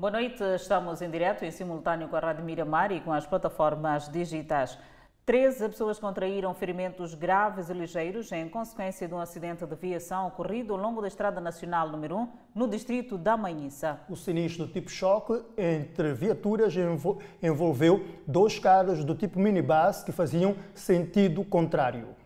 Boa noite, estamos em direto em simultâneo com a Rádio Miramar e com as plataformas digitais. Treze pessoas contraíram ferimentos graves e ligeiros em consequência de um acidente de viação ocorrido ao longo da Estrada Nacional número 1, no distrito da Manhissa. O sinistro tipo choque entre viaturas envolveu dois carros do tipo minibus que faziam sentido contrário.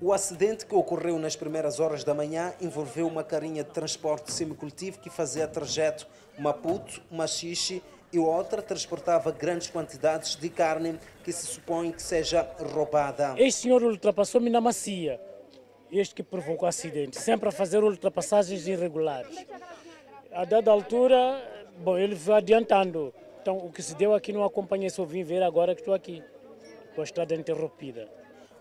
O acidente que ocorreu nas primeiras horas da manhã envolveu uma carinha de transporte semicultivo que fazia trajeto Maputo, Machixe e outra transportava grandes quantidades de carne que se supõe que seja roubada. Este senhor ultrapassou-me na macia, este que provocou o acidente, sempre a fazer ultrapassagens irregulares. A dada altura, bom, ele foi adiantando. Então, o que se deu aqui não acompanhei, só vim ver agora que estou aqui, com a estrada interrompida.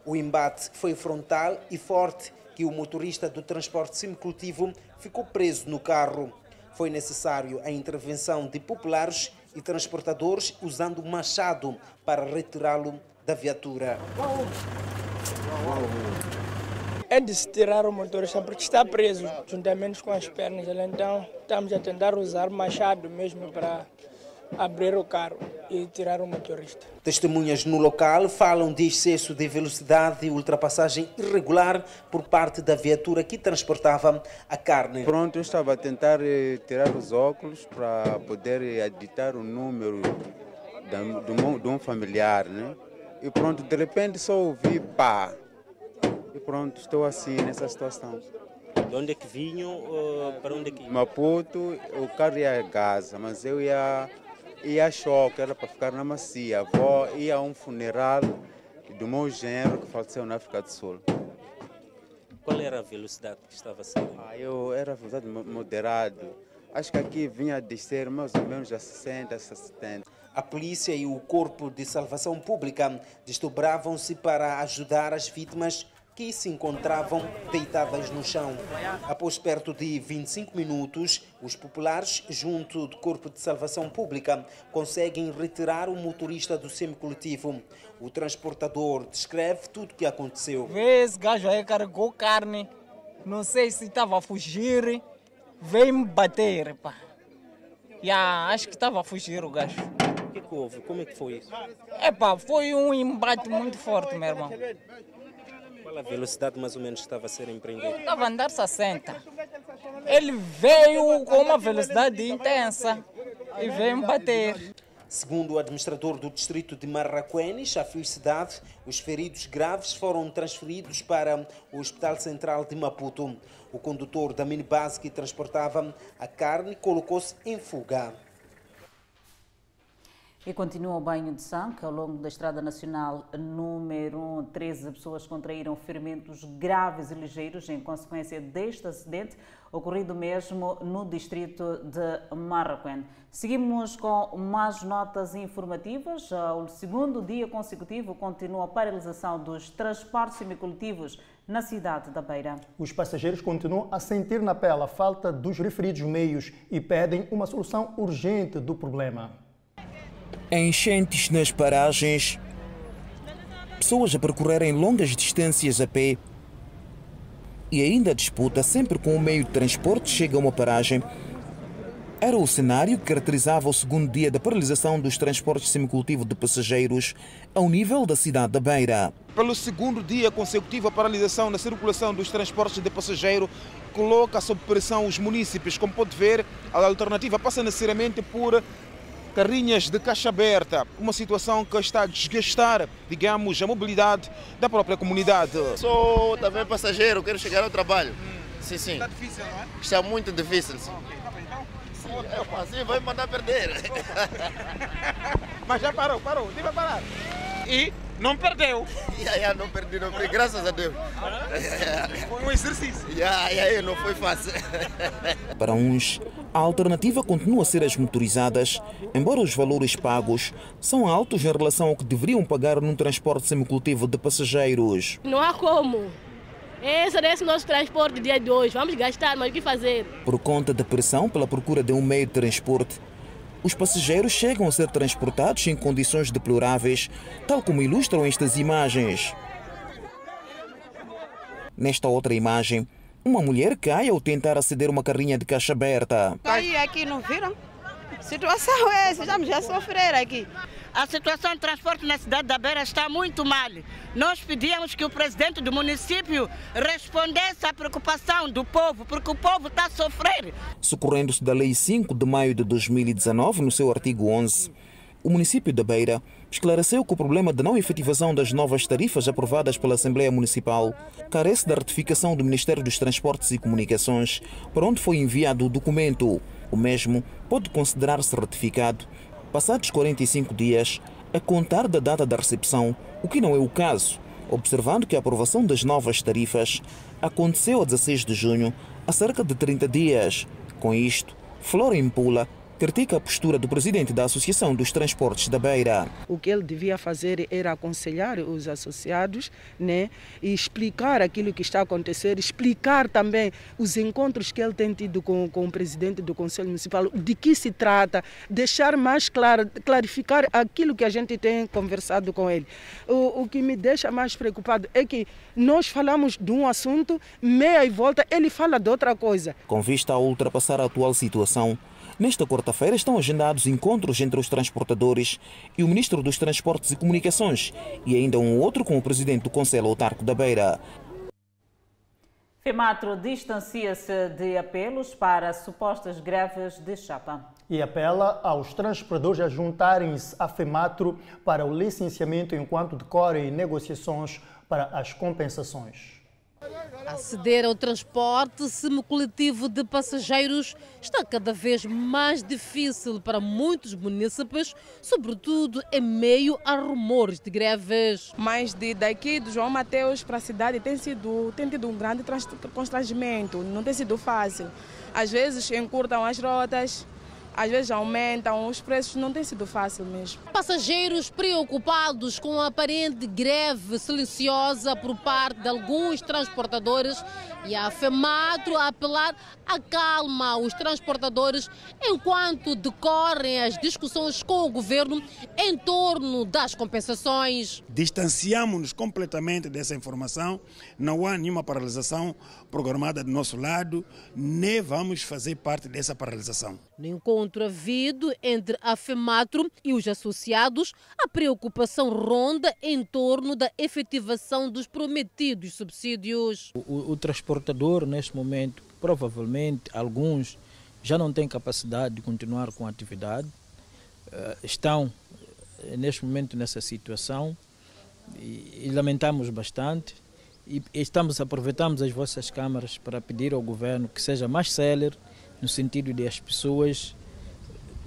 O embate foi frontal e forte que o motorista do transporte semicultivo ficou preso no carro. Foi necessário a intervenção de populares e transportadores usando machado para retirá-lo da viatura. É de tirar o motorista porque está preso juntamente com as pernas. Então estamos a tentar usar machado mesmo para abrir o carro e tirar o motorista. Testemunhas no local falam de excesso de velocidade e ultrapassagem irregular por parte da viatura que transportava a carne. Pronto, eu estava a tentar eh, tirar os óculos para poder editar o número de um familiar, né? E pronto, de repente só ouvi pá. E pronto, estou assim nessa situação. De onde é que vinham? Uh, para onde é que? Maputo, o carro ia a Gaza, mas eu ia ia a choque, era para ficar na macia. A avó ia a um funeral do meu genro que faleceu na África do Sul. Qual era a velocidade que estava sendo? Ah, eu era a velocidade moderado. Acho que aqui vinha a descer mais ou menos a 60, a 70. A polícia e o Corpo de Salvação Pública desdobravam-se para ajudar as vítimas que se encontravam deitadas no chão. Após perto de 25 minutos, os populares, junto do Corpo de Salvação Pública, conseguem retirar o motorista do semicoletivo. O transportador descreve tudo o que aconteceu. Esse gajo aí carregou carne, não sei se estava a fugir, veio me bater. Pá. Yeah, acho que estava a fugir o gajo. O que, que houve? Como é que foi isso? Epa, foi um embate muito forte, meu irmão. Qual a velocidade mais ou menos estava a ser empreendida? Estava a andar 60. Ele veio com uma velocidade intensa e veio me bater. Segundo o administrador do distrito de Marraquenes, a felicidade, os feridos graves foram transferidos para o Hospital Central de Maputo. O condutor da minibus que transportava a carne colocou-se em fuga. E continua o banho de sangue. Ao longo da Estrada Nacional número 1, 13 pessoas contraíram ferimentos graves e ligeiros em consequência deste acidente, ocorrido mesmo no distrito de Marroquém. Seguimos com mais notas informativas. Ao segundo dia consecutivo continua a paralisação dos transportes semicoletivos na cidade da Beira. Os passageiros continuam a sentir na pele a falta dos referidos meios e pedem uma solução urgente do problema enchentes nas paragens, pessoas a percorrerem longas distâncias a pé e ainda a disputa sempre com o meio de transporte chega a uma paragem. Era o cenário que caracterizava o segundo dia da paralisação dos transportes semicultivo de passageiros ao nível da cidade da Beira. Pelo segundo dia consecutivo, a paralisação da circulação dos transportes de passageiro coloca sob pressão os municípios. Como pode ver, a alternativa passa necessariamente por carrinhas de caixa aberta, uma situação que está a desgastar, digamos, a mobilidade da própria comunidade. Sou também passageiro, quero chegar ao trabalho. Hum. Sim, sim. Está difícil, não é? Está muito difícil. Sim. Sim, eu, assim vai mandar perder. Mas já parou, parou, vai parar. E não perdeu. Yeah, yeah, não perdi, não perdi, graças a Deus. Foi um exercício. Yeah, yeah, não foi fácil. Para uns, a alternativa continua a ser as motorizadas, embora os valores pagos são altos em relação ao que deveriam pagar num transporte semicultivo de passageiros. Não há como. Esse é o nosso transporte dia de hoje. Vamos gastar, mas o que fazer? Por conta da pressão pela procura de um meio de transporte, os passageiros chegam a ser transportados em condições deploráveis, tal como ilustram estas imagens. Nesta outra imagem, uma mulher cai ao tentar aceder uma carrinha de caixa aberta. Caí aqui, não viram? Situação é essa, estamos a sofrer aqui. A situação de transporte na cidade da Beira está muito mal. Nós pedíamos que o presidente do município respondesse à preocupação do povo, porque o povo está a sofrer. Socorrendo-se da Lei 5 de maio de 2019, no seu artigo 11, o município da Beira esclareceu que o problema de não efetivação das novas tarifas aprovadas pela Assembleia Municipal carece da ratificação do Ministério dos Transportes e Comunicações, para onde foi enviado o documento. O mesmo pode considerar-se ratificado passados 45 dias a contar da data da recepção, o que não é o caso, observando que a aprovação das novas tarifas aconteceu a 16 de junho, há cerca de 30 dias. Com isto, Flora Impula critica a postura do presidente da Associação dos Transportes da Beira. O que ele devia fazer era aconselhar os associados né, e explicar aquilo que está a acontecer, explicar também os encontros que ele tem tido com, com o presidente do Conselho Municipal, de que se trata, deixar mais claro, clarificar aquilo que a gente tem conversado com ele. O, o que me deixa mais preocupado é que nós falamos de um assunto, meia e volta, ele fala de outra coisa. Com vista a ultrapassar a atual situação, Nesta quarta-feira estão agendados encontros entre os transportadores e o Ministro dos Transportes e Comunicações e ainda um outro com o Presidente do Conselho Autarco da Beira. FEMATRO distancia-se de apelos para supostas greves de chapa. E apela aos transportadores a juntarem-se à FEMATRO para o licenciamento enquanto decorrem negociações para as compensações. Aceder ao transporte semicoletivo de passageiros está cada vez mais difícil para muitos munícipes, sobretudo em meio a rumores de greves. Mas de daqui do João Mateus para a cidade tem sido tem tido um grande constrangimento, não tem sido fácil. Às vezes encurtam as rotas, às vezes aumentam, os preços não tem sido fácil mesmo. Passageiros preocupados com a aparente greve silenciosa por parte de alguns transportadores e a FEMATRO a apelar a calma aos transportadores enquanto decorrem as discussões com o governo em torno das compensações. Distanciamos-nos completamente dessa informação, não há nenhuma paralisação programada do nosso lado, nem vamos fazer parte dessa paralisação. No encontro havido entre a FEMATRO e os associados, a preocupação ronda em torno da efetivação dos prometidos subsídios. O, o transportador, neste momento, provavelmente alguns já não têm capacidade de continuar com a atividade, uh, estão uh, neste momento nessa situação e, e lamentamos bastante e estamos aproveitamos as vossas câmaras para pedir ao governo que seja mais célere no sentido de as pessoas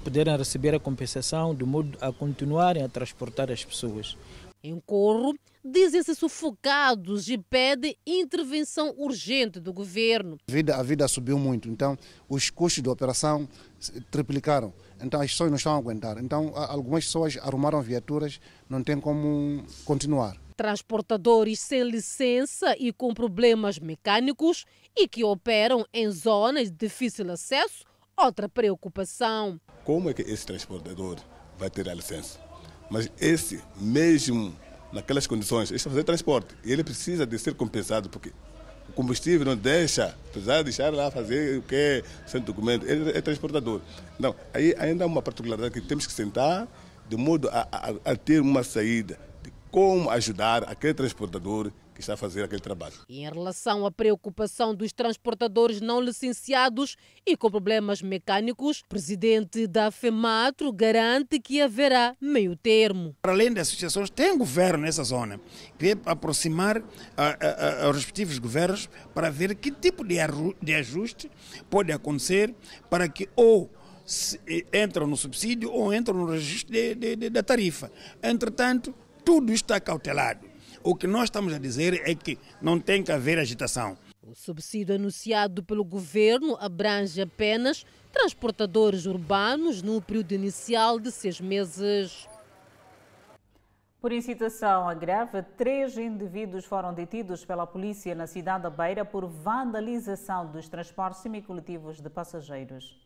poderem receber a compensação de modo a continuarem a transportar as pessoas. Em Corro, dizem-se sufocados e pedem intervenção urgente do governo. A vida, a vida subiu muito, então os custos de operação triplicaram. Então as pessoas não estão a aguentar. Então algumas pessoas arrumaram viaturas, não tem como continuar. Transportadores sem licença e com problemas mecânicos e que operam em zonas de difícil acesso, outra preocupação. Como é que esse transportador vai ter a licença? Mas esse mesmo naquelas condições, ele está fazendo transporte. Ele precisa de ser compensado, porque o combustível não deixa, apesar de deixar lá fazer o que é sem documento, ele é transportador. Não, aí ainda há uma particularidade que temos que sentar de modo a, a, a ter uma saída como ajudar aquele transportador que está a fazer aquele trabalho. Em relação à preocupação dos transportadores não licenciados e com problemas mecânicos, o presidente da FEMATRO garante que haverá meio termo. Para além das associações, tem governo nessa zona, que é aproximar aos respectivos governos para ver que tipo de, de ajuste pode acontecer para que ou entram no subsídio ou entram no registro de, de, de, da tarifa. Entretanto, tudo está cautelado. O que nós estamos a dizer é que não tem que haver agitação. O subsídio anunciado pelo governo abrange apenas transportadores urbanos no período inicial de seis meses. Por incitação à greve, três indivíduos foram detidos pela polícia na cidade da Beira por vandalização dos transportes semicoletivos de passageiros.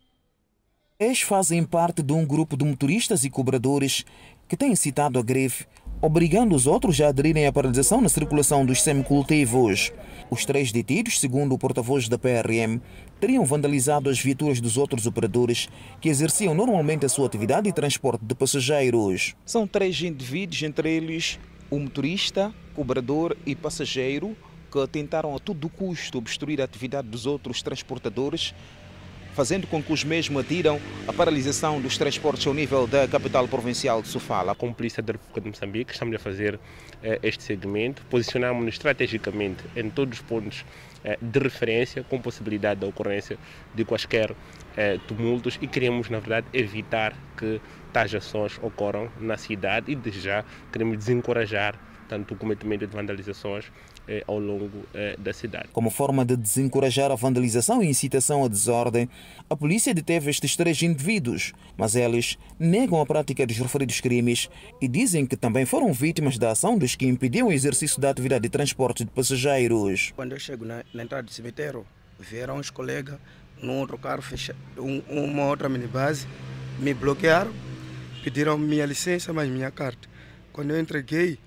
Eles fazem parte de um grupo de motoristas e cobradores que têm citado a greve obrigando os outros a aderirem à paralisação na circulação dos semicultivos. Os três detidos, segundo o porta-voz da PRM, teriam vandalizado as viaturas dos outros operadores que exerciam normalmente a sua atividade de transporte de passageiros. São três indivíduos, entre eles o motorista, cobrador e passageiro, que tentaram a todo custo obstruir a atividade dos outros transportadores, fazendo com que os mesmos adiram a paralisação dos transportes ao nível da capital provincial de Sofala. Com a Polícia da República de Moçambique, estamos a fazer eh, este segmento, posicionamos-nos estrategicamente em todos os pontos eh, de referência, com possibilidade da ocorrência de quaisquer eh, tumultos e queremos, na verdade, evitar que tais ações ocorram na cidade e, desde já, queremos desencorajar tanto o cometimento de vandalizações eh, ao longo eh, da cidade. Como forma de desencorajar a vandalização e incitação à desordem, a polícia deteve estes três indivíduos, mas eles negam a prática dos referidos crimes e dizem que também foram vítimas da ação dos que impediam o exercício da atividade de transporte de passageiros. Quando eu chego na, na entrada do cemitério, vieram os colegas num outro carro, fecha, um, uma outra minibase, me bloquearam, pediram minha licença, mas minha carta. Quando eu entreguei,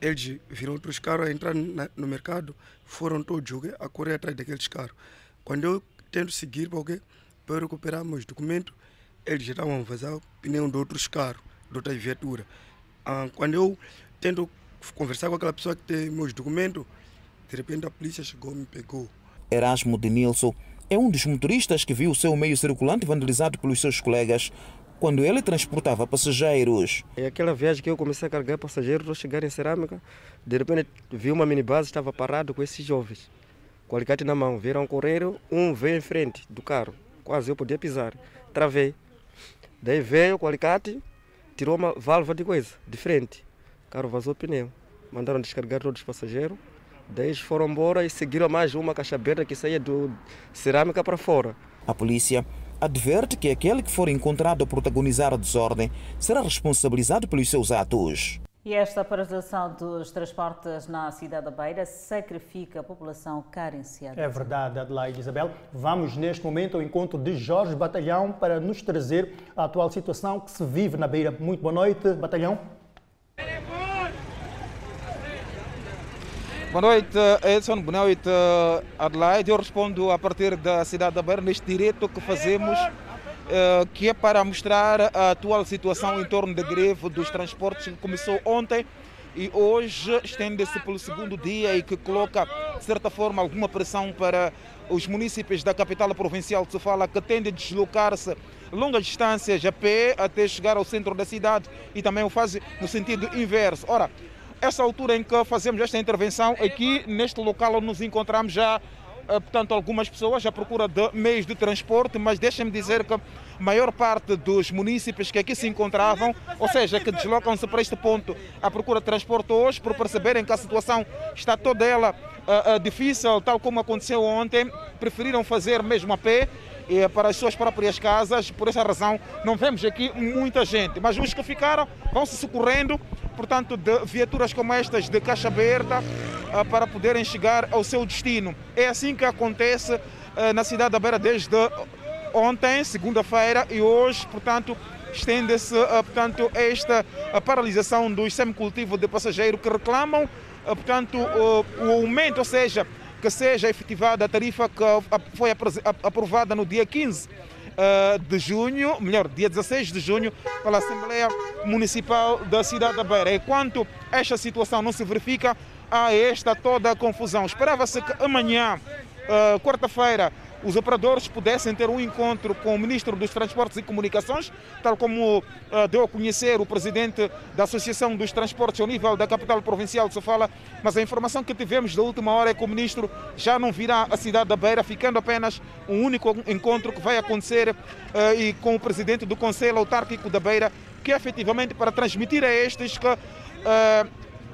eles viram outros carros a entrar na, no mercado, foram todos a correr atrás daqueles carros. Quando eu tento seguir para, para recuperar meus documentos, eles já estavam a vazar o pneu de outros carros, de outra viatura. Ah, quando eu tento conversar com aquela pessoa que tem meus documentos, de repente a polícia chegou e me pegou. Erasmo de Nilson é um dos motoristas que viu o seu meio circulante vandalizado pelos seus colegas quando ele transportava passageiros. É aquela viagem que eu comecei a carregar passageiros, ao chegar em Cerâmica, de repente vi uma minibase, estava parado com esses jovens, com o alicate na mão, viram correr, um veio em frente do carro, quase eu podia pisar, travei. Daí veio com o alicate, tirou uma válvula de coisa, de frente, o carro vazou o pneu, mandaram descarregar todos os passageiros, daí eles foram embora e seguiram mais uma caixa aberta que saía do Cerâmica para fora. A polícia adverte que aquele que for encontrado a protagonizar a desordem será responsabilizado pelos seus atos. E esta paralisação dos transportes na cidade da Beira sacrifica a população carenciada. É verdade, Adelaide Isabel. Vamos neste momento ao encontro de Jorge Batalhão para nos trazer a atual situação que se vive na Beira. Muito boa noite, Batalhão. Boa noite, Edson. Boa noite, Adelaide. Eu respondo a partir da cidade da Beira neste direto que fazemos, eh, que é para mostrar a atual situação em torno da greve dos transportes que começou ontem e hoje estende-se pelo segundo dia e que coloca, de certa forma, alguma pressão para os municípios da capital provincial de Sofala que tendem a deslocar-se longas distâncias a pé até chegar ao centro da cidade e também o fazem no sentido inverso. Ora, essa altura em que fazemos esta intervenção, aqui neste local onde nos encontramos já, eh, portanto, algumas pessoas à procura de meios de transporte, mas deixem-me dizer que a maior parte dos municípios que aqui se encontravam, ou seja, que deslocam-se para este ponto à procura de transporte hoje, por perceberem que a situação está toda ela uh, uh, difícil, tal como aconteceu ontem, preferiram fazer mesmo a pé e para as suas próprias casas. Por essa razão, não vemos aqui muita gente, mas os que ficaram vão se socorrendo portanto, de viaturas como estas de caixa aberta uh, para poderem chegar ao seu destino. É assim que acontece uh, na cidade da Beira desde ontem, segunda-feira, e hoje, portanto, estende-se uh, portanto, esta paralisação dos semicultivos de passageiro que reclamam portanto, o aumento, ou seja, que seja efetivada a tarifa que foi aprovada no dia 15 uh, de junho, melhor, dia 16 de junho, pela Assembleia Municipal da cidade da Beira. Enquanto esta situação não se verifica, há esta toda a confusão. Esperava-se que amanhã, uh, quarta-feira, os operadores pudessem ter um encontro com o Ministro dos Transportes e Comunicações, tal como uh, deu a conhecer o presidente da Associação dos Transportes ao nível da capital provincial de Sofala, mas a informação que tivemos da última hora é que o Ministro já não virá à cidade da Beira, ficando apenas um único encontro que vai acontecer uh, e com o presidente do Conselho Autárquico da Beira, que é efetivamente para transmitir a estes que uh,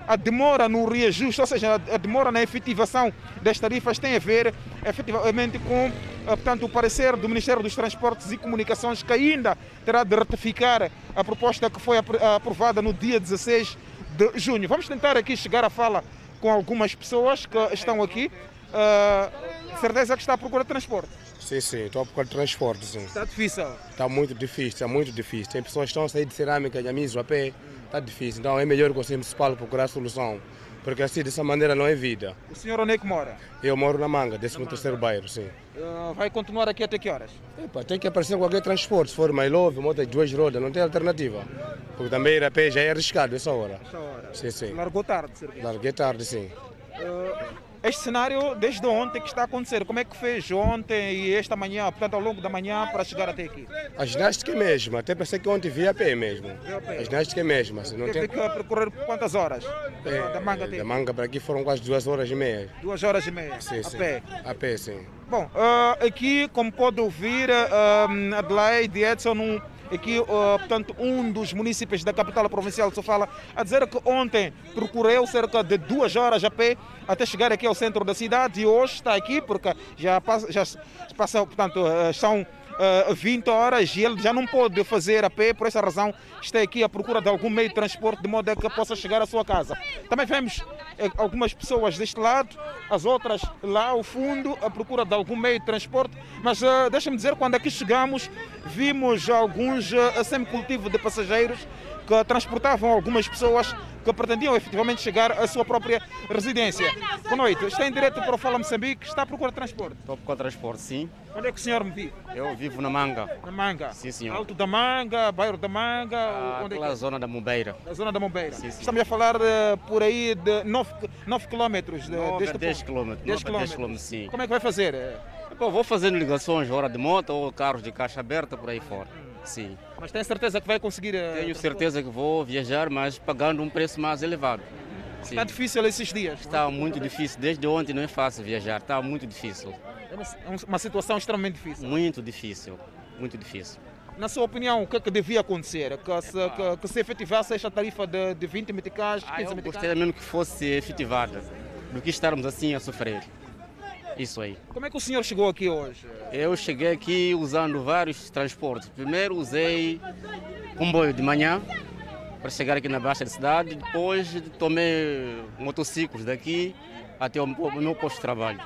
a demora no reajuste, ou seja, a demora na efetivação das tarifas tem a ver efetivamente com eh, portanto, o parecer do Ministério dos Transportes e Comunicações que ainda terá de ratificar a proposta que foi aprovada no dia 16 de junho. Vamos tentar aqui chegar à fala com algumas pessoas que estão aqui. Uh, Certeza que está à procura de transporte? Sim, sim, estou à procura de transporte, sim. Está difícil? Está muito difícil, está muito difícil. Tem pessoas que estão a sair de cerâmica, de amisos a pé, está difícil. Então é melhor o Conselho Municipal procurar solução, porque assim, dessa maneira, não é vida. O senhor onde é que mora? Eu moro na Manga, 13 terceiro bairro, sim. Uh, vai continuar aqui até que horas? Epa, tem que aparecer qualquer transporte, se for mais love, moto de duas rodas, não tem alternativa. Porque também ir a pé já é arriscado essa hora. Essa hora? Sim, sim. Largou tarde, serviço? Larguei tarde, sim. Uh, este cenário, desde ontem que está a acontecer, como é que fez ontem e esta manhã, portanto ao longo da manhã, para chegar até aqui? A ginástica é mesmo, até pensei que ontem via a pé mesmo. A ginástica é mesmo. Assim, não Teve tem... que percorrer quantas horas? É, da manga até Da manga para aqui foram quase duas horas e meia. Duas horas e meia? Sim, a sim. pé? A pé, sim. Bom, uh, aqui, como pode ouvir, uh, Adelaide Edson, um, aqui, uh, portanto, um dos municípios da capital provincial de Sofala, a dizer que ontem procurou cerca de duas horas a pé até chegar aqui ao centro da cidade e hoje está aqui porque já passa, já passa portanto, uh, são uh, 20 horas e ele já não pode fazer a pé, por essa razão está aqui à procura de algum meio de transporte de modo que possa chegar à sua casa. Também vemos eh, algumas pessoas deste lado, as outras lá ao fundo, à procura de algum meio de transporte, mas uh, deixa-me dizer, quando aqui chegamos, vimos alguns uh, semicultivo de passageiros que transportavam algumas pessoas que pretendiam efetivamente chegar à sua própria residência. Boa noite, está em direto para o Fala Moçambique, está à procura de transporte. Estou com transporte, sim. Onde é que o senhor me vive? Eu vivo na Manga. Na Manga? Sim, senhor. Alto da Manga, bairro da Manga? Ah, onde é que é? zona da Mombeira. Da zona da Mombeira. Sim, sim. Estamos a falar de, por aí de 9, 9 quilómetros de, 9 a deste 10 ponto. quilómetros. 10 9 a 10 quilómetros, sim. Como é que vai fazer? Bom, vou fazendo ligações, hora de moto ou carros de caixa aberta por aí fora. Sim. Mas tem certeza que vai conseguir? eh, Tenho certeza que vou viajar, mas pagando um preço mais elevado. Sim. Está difícil esses dias? Está muito difícil. Desde ontem não é fácil viajar. Está muito difícil. É uma, é uma situação extremamente difícil. Muito difícil. Muito difícil. Na sua opinião, o que, é que devia acontecer? Que se, que, que se efetivasse esta tarifa de, de 20 meticais, 15 Ah, eu meticais? gostaria mesmo que fosse efetivada do que estarmos assim a sofrer. Isso aí. Como é que o senhor chegou aqui hoje? Eu cheguei aqui usando vários transportes. Primeiro usei comboio de manhã para chegar aqui na Baixa da cidade. Depois tomei motociclos daqui até o meu posto de trabalho.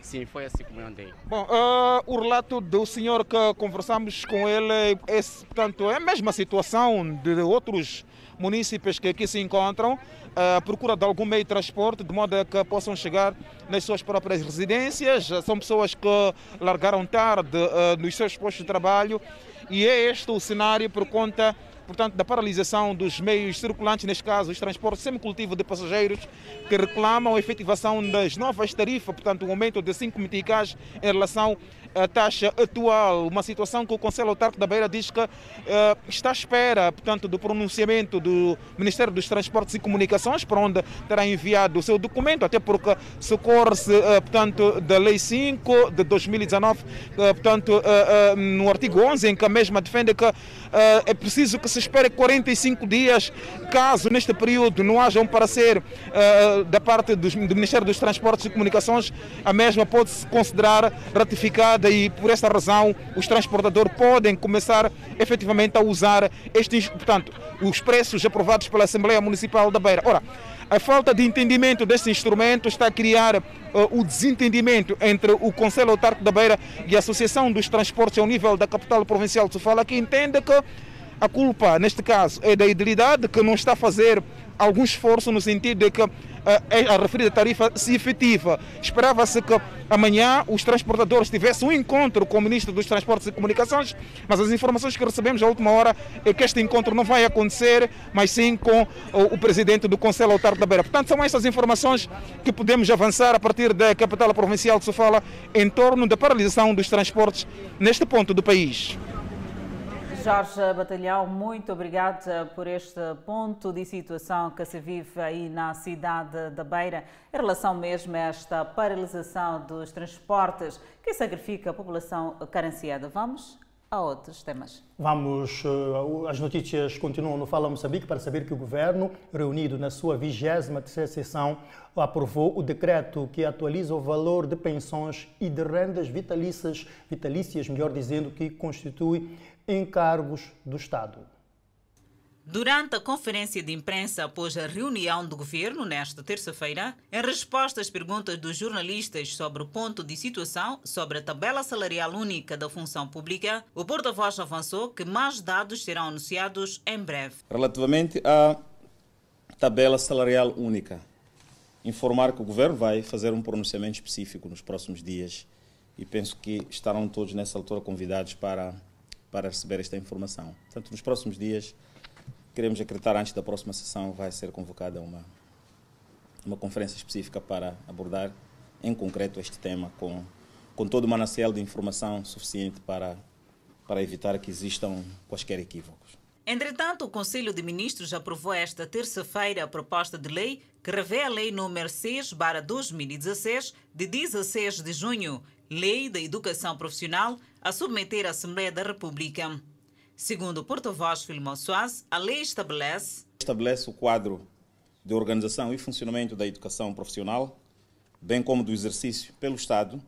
Sim, foi assim como eu andei. Bom, ah, o relato do senhor que conversamos com ele é, portanto, é a mesma situação de outros municípios que aqui se encontram, à procura de algum meio de transporte, de modo a que possam chegar nas suas próprias residências. São pessoas que largaram tarde ah, nos seus postos de trabalho e é este o cenário por conta portanto, da paralisação dos meios circulantes, neste caso, os transportes semicultivo de passageiros, que reclamam a efetivação das novas tarifas, portanto, um aumento de 5 meticais em relação à taxa atual. Uma situação que o Conselho Autárquico da Beira diz que eh, está à espera, portanto, do pronunciamento do Ministério dos Transportes e Comunicações, para onde terá enviado o seu documento, até porque socorre-se, eh, portanto, da Lei 5 de 2019, eh, portanto, eh, eh, no artigo 11, em que a mesma defende que é preciso que se espere 45 dias, caso neste período não haja um parecer da parte dos- do Ministério dos Transportes e Comunicações, a mesma pode-se considerar ratificada e por essa razão os transportadores podem começar efetivamente a usar estes, portanto, os preços aprovados pela Assembleia Municipal da Beira. Ora, a falta de entendimento desse instrumento está a criar eh, o desentendimento entre o Conselho Autárquico da Beira e a Associação dos Transportes ao nível da capital provincial de Sofala, que entende que a culpa, neste caso, é da idilidade, que não está a fazer algum esforço no sentido de que eh, a referida tarifa se efetiva. Esperava-se que amanhã os transportadores tivessem um encontro com o Ministro dos Transportes e Comunicações, mas as informações que recebemos à última hora é que este encontro não vai acontecer, mas sim com o, Presidente do Conselho Autárquico da Beira. Portanto, são estas informações que podemos avançar a partir da capital provincial de Sofala em torno da paralisação dos transportes neste ponto do país. Jorge Batalhão, muito obrigada por este ponto de situação que se vive aí na cidade da Beira em relação mesmo a esta paralisação dos transportes que sacrifica a população carenciada. Vamos a outros temas. Vamos, eh, as notícias continuam no Fala Moçambique para saber que o governo, reunido na sua 23ª sessão, aprovou o decreto que atualiza o valor de pensões e de rendas vitalícias, vitalícias, melhor dizendo, que constitui encargos do Estado. Durante a conferência de imprensa após a reunião do governo nesta terça-feira, em resposta às perguntas dos jornalistas sobre o ponto de situação sobre a tabela salarial única da função pública, o porta-voz avançou que mais dados serão anunciados em breve. Relativamente à tabela salarial única, informar que o governo vai fazer um pronunciamento específico nos próximos dias e penso que estarão todos nessa altura convidados para, para receber esta informação. Portanto, nos próximos dias queremos acreditar antes da próxima sessão vai ser convocada uma, uma conferência específica para abordar em concreto este tema com, com todo o manancial de informação suficiente para, para evitar que existam quaisquer equívocos. Entretanto, o Conselho de Ministros aprovou esta terça-feira a proposta de lei que revê a Lei nº 6-2016, de 16 de junho, Lei da Educação Profissional, a submeter à Assembleia da República. Segundo o porta-voz Filmo Soares, a lei estabelece estabelece o quadro de organização e funcionamento da educação profissional, bem como do exercício pelo Estado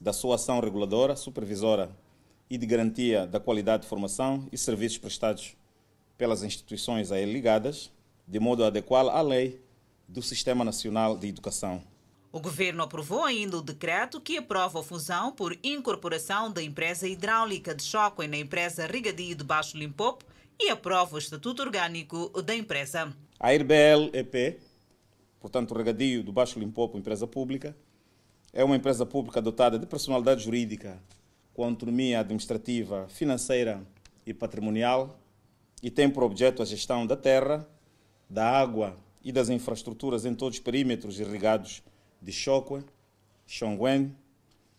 da sua ação reguladora, supervisora e de garantia da qualidade de formação e serviços prestados pelas instituições a ele ligadas, de modo a adequá-la à lei do Sistema Nacional de Educação. O governo aprovou ainda o decreto que aprova a fusão por incorporação da empresa hidráulica de Choque na empresa Regadio de Baixo Limpopo e aprova o estatuto orgânico da empresa. A IRBL EP, portanto, Regadio do Baixo Limpopo, empresa pública, é uma empresa pública dotada de personalidade jurídica com autonomia administrativa, financeira e patrimonial e tem por objeto a gestão da terra, da água e das infraestruturas em todos os perímetros irrigados de Chokwe, Xongwen,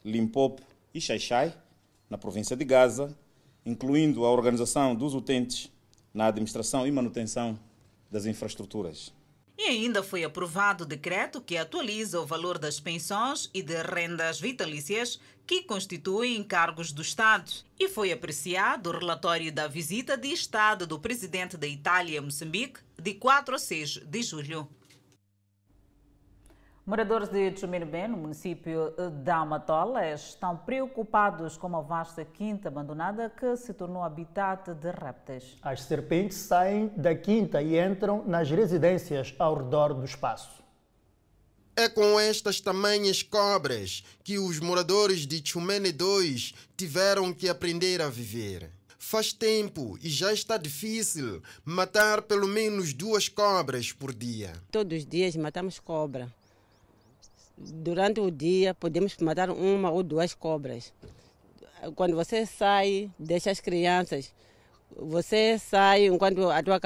Limpopo e Xaixai, na província de Gaza, incluindo a organização dos utentes na administração e manutenção das infraestruturas. E ainda foi aprovado o decreto que atualiza o valor das pensões e de rendas vitalícias que constituem encargos do Estado. E foi apreciado o relatório da visita de Estado do presidente da Itália a Moçambique de 4 a 6 de julho. Moradores de Chumirubé, no município de Amatola, estão preocupados com uma vasta quinta abandonada que se tornou habitat de répteis. As serpentes saem da quinta e entram nas residências ao redor do espaço. É com estas tamanhas cobras que os moradores de Chumene 2 tiveram que aprender a viver. Faz tempo e já está difícil matar pelo menos duas cobras por dia. Todos os dias matamos cobra durante o dia podemos matar uma ou duas cobras. Quando você sai, deixa as crianças. Você sai enquanto a tua,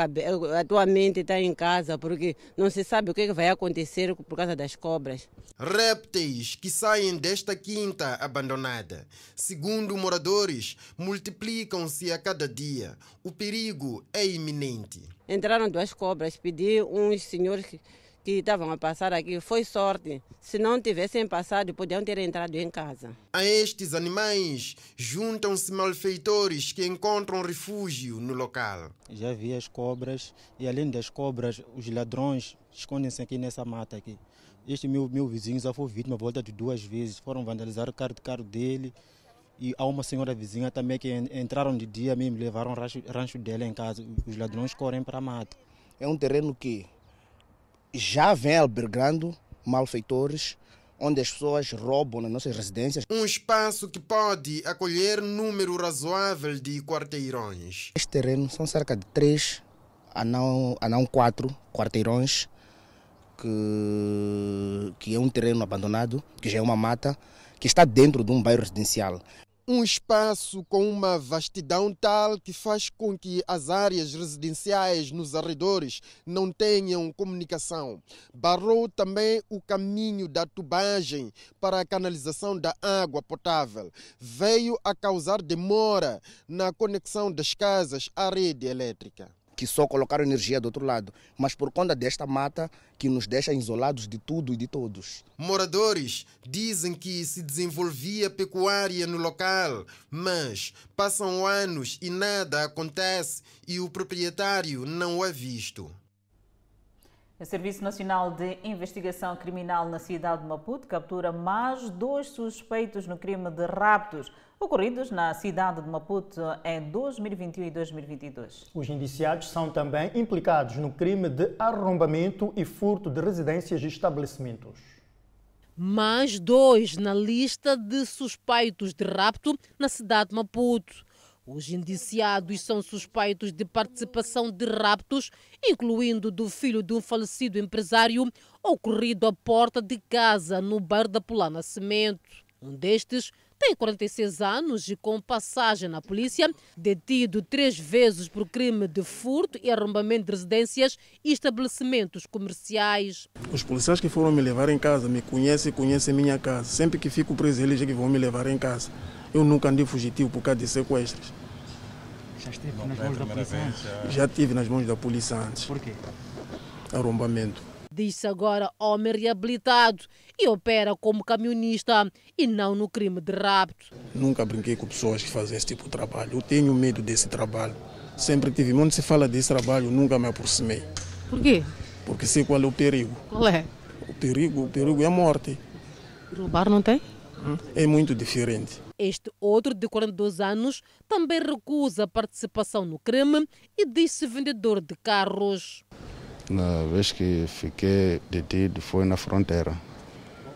a tua mente está em casa, porque não se sabe o que vai acontecer por causa das cobras. Répteis que saem desta quinta abandonada, segundo moradores, multiplicam-se a cada dia. O perigo é iminente. Entraram duas cobras, pedi uns senhores que que estavam a passar aqui. Foi sorte. Se não tivessem passado, podiam ter entrado em casa. A estes animais juntam-se malfeitores que encontram refúgio no local. Já vi as cobras e além das cobras, os ladrões escondem-se aqui nessa mata aqui. Este meu, meu vizinho já foi vítima volta de duas vezes. Foram vandalizar o carro de carro dele. E há uma senhora vizinha também que entraram de dia mesmo, levaram o rancho, rancho dela em casa. Os ladrões correm para a mata. É um terreno que já vem albergando malfeitores, onde as pessoas roubam nas nossas residências. Um espaço que pode acolher número razoável de quarteirões. Este terreno são cerca de três, a não, a não quatro quarteirões, que, que é um terreno abandonado, que já é uma mata, que está dentro de um bairro residencial. Um espaço com uma vastidão tal que faz com que as áreas residenciais nos arredores não tenham comunicação. Barrou também o caminho da tubagem para a canalização da água potável. Veio a causar demora na conexão das casas à rede elétrica que só colocaram energia do outro lado, mas por conta desta mata que nos deixa isolados de tudo e de todos. Moradores dizem que se desenvolvia pecuária no local, mas passam anos e nada acontece e o proprietário não é visto. O Serviço Nacional de Investigação Criminal na cidade de Maputo captura mais dois suspeitos no crime de raptos ocorridos na cidade de Maputo em 2021 e 2022. Os indiciados são também implicados no crime de arrombamento e furto de residências e estabelecimentos. Mais dois na lista de suspeitos de rapto na cidade de Maputo. Os indiciados são suspeitos de participação de raptos, incluindo do filho de um falecido empresário, ocorrido à porta de casa no bairro da Pula Nascimento. Um destes tem 46 anos e com passagem na polícia, detido três vezes por crime de furto e arrombamento de residências e estabelecimentos comerciais. Os policiais que foram me levar em casa me conhecem e conhecem minha casa. Sempre que fico preso, eles é que vão me levar em casa. Eu nunca andei fugitivo por causa de sequestros. Já esteve nas mãos da polícia antes? Já tive nas mãos da polícia antes. Por quê? Arrombamento. Diz-se agora homem reabilitado e opera como camionista e não no crime de rapto. Nunca brinquei com pessoas que fazem esse tipo de trabalho. Eu tenho medo desse trabalho. Sempre tive. Onde se fala desse trabalho, nunca me aproximei. Por quê? Porque sei qual é o perigo. Qual é? O perigo, o perigo é a morte. Roubar não tem? É muito diferente. Este outro, de 42 anos, também recusa a participação no crime e diz-se vendedor de carros. Na vez que fiquei detido foi na fronteira.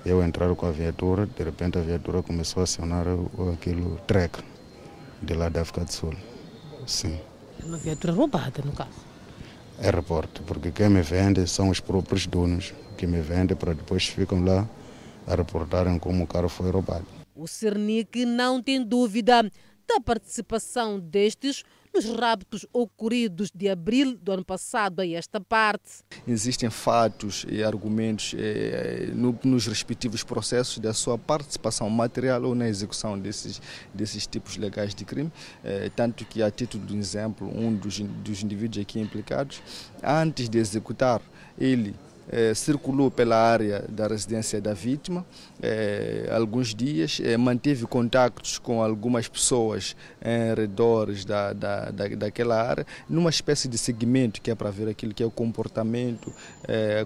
Eu entrar com a viatura, de repente a viatura começou a acionar o- aquilo track de lá da África do Sul. Sim, É uma viatura roubada, no caso. é reporte, porque quem me vende são os próprios donos que me vendem para depois ficam lá a reportarem como o carro foi roubado. O Cernic não tem dúvida da participação destes nos raptos ocorridos de abril do ano passado a esta parte. Existem fatos e argumentos eh, no- nos respectivos processos da sua participação material ou na execução desses, desses tipos legais de crime, eh, tanto que, a título de exemplo, um dos, dos indivíduos aqui implicados, antes de executar, ele eh, circulou pela área da residência da vítima eh, alguns dias, eh, manteve contactos com algumas pessoas em redores da, da, da, daquela área, numa espécie de segmento que é para ver aquilo que é o comportamento,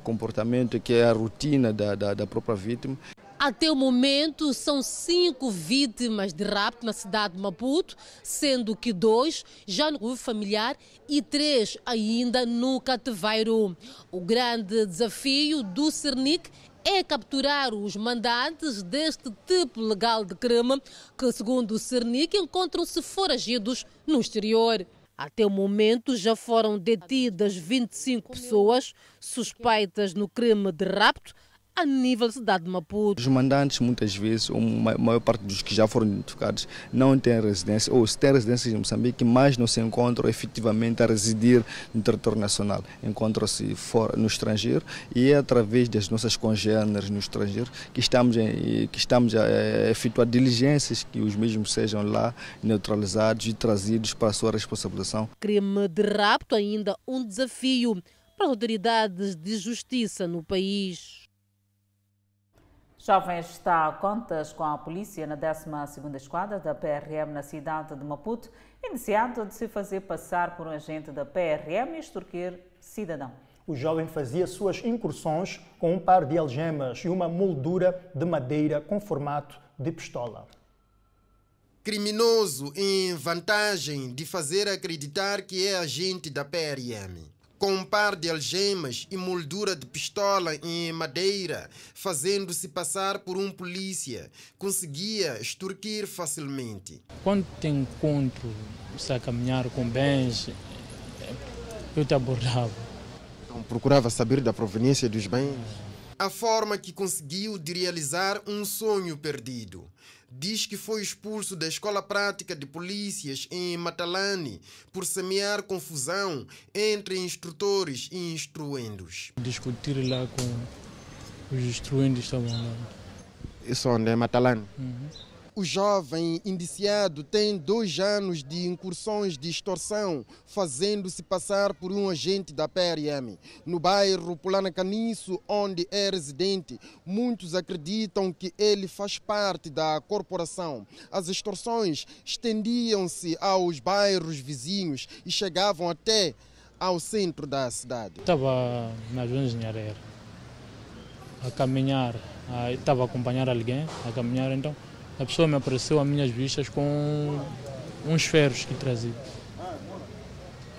comportamento que é a rotina da, da, da própria vítima. Até o momento, são cinco vítimas de rapto na cidade de Maputo, sendo que dois já no grupo familiar e três ainda no cativeiro. O grande desafio do Cernic é capturar os mandantes deste tipo legal de crime, que, segundo o Cernic, encontram-se foragidos no exterior. Até o momento já foram detidas 25 pessoas suspeitas no crime de rapto a nível da cidade de Maputo. Os mandantes, muitas vezes, ou a maior parte dos que já foram identificados, não têm residência, ou se têm residência em Moçambique, mas não se encontram efetivamente a residir no território nacional. Encontram-se no estrangeiro e é através das nossas congêneres no estrangeiro que estamos, em, que estamos a, efetuar diligências que os mesmos sejam lá neutralizados e trazidos para a sua responsabilização. Crime de rapto ainda um desafio para as autoridades de justiça no país. Jovem está a contas com a polícia na 12ª Esquadra da PRM na cidade de Maputo, iniciado de se fazer passar por um agente da PRM e extorquir cidadão. O jovem fazia suas incursões com um par de algemas e uma moldura de madeira com formato de pistola. Criminoso em vantagem de fazer acreditar que é agente da PRM. Com um par de algemas e moldura de pistola em madeira, fazendo-se passar por um polícia, conseguia extorquir facilmente. Quando te encontro se a caminhar com bens, eu te abordava. Então, procurava saber da proveniência dos bens. A forma que conseguiu de realizar um sonho perdido. Diz que foi expulso da Escola Prática de Polícias em Matalane por semear confusão entre instrutores e instruendos. Discutir lá com os instruentes estavam lá. Isso onde é Matalane? Uhum. O jovem indiciado tem dois anos de incursões de extorsão, fazendo-se passar por um agente da PRM. No bairro Pulana Caniço, onde é residente, muitos acreditam que ele faz parte da corporação. As extorsões estendiam-se aos bairros vizinhos e chegavam até ao centro da cidade. Estava na João a caminhar, estava a acompanhar alguém, a caminhar, então a pessoa me apareceu às minhas vistas com uns ferros que trazia.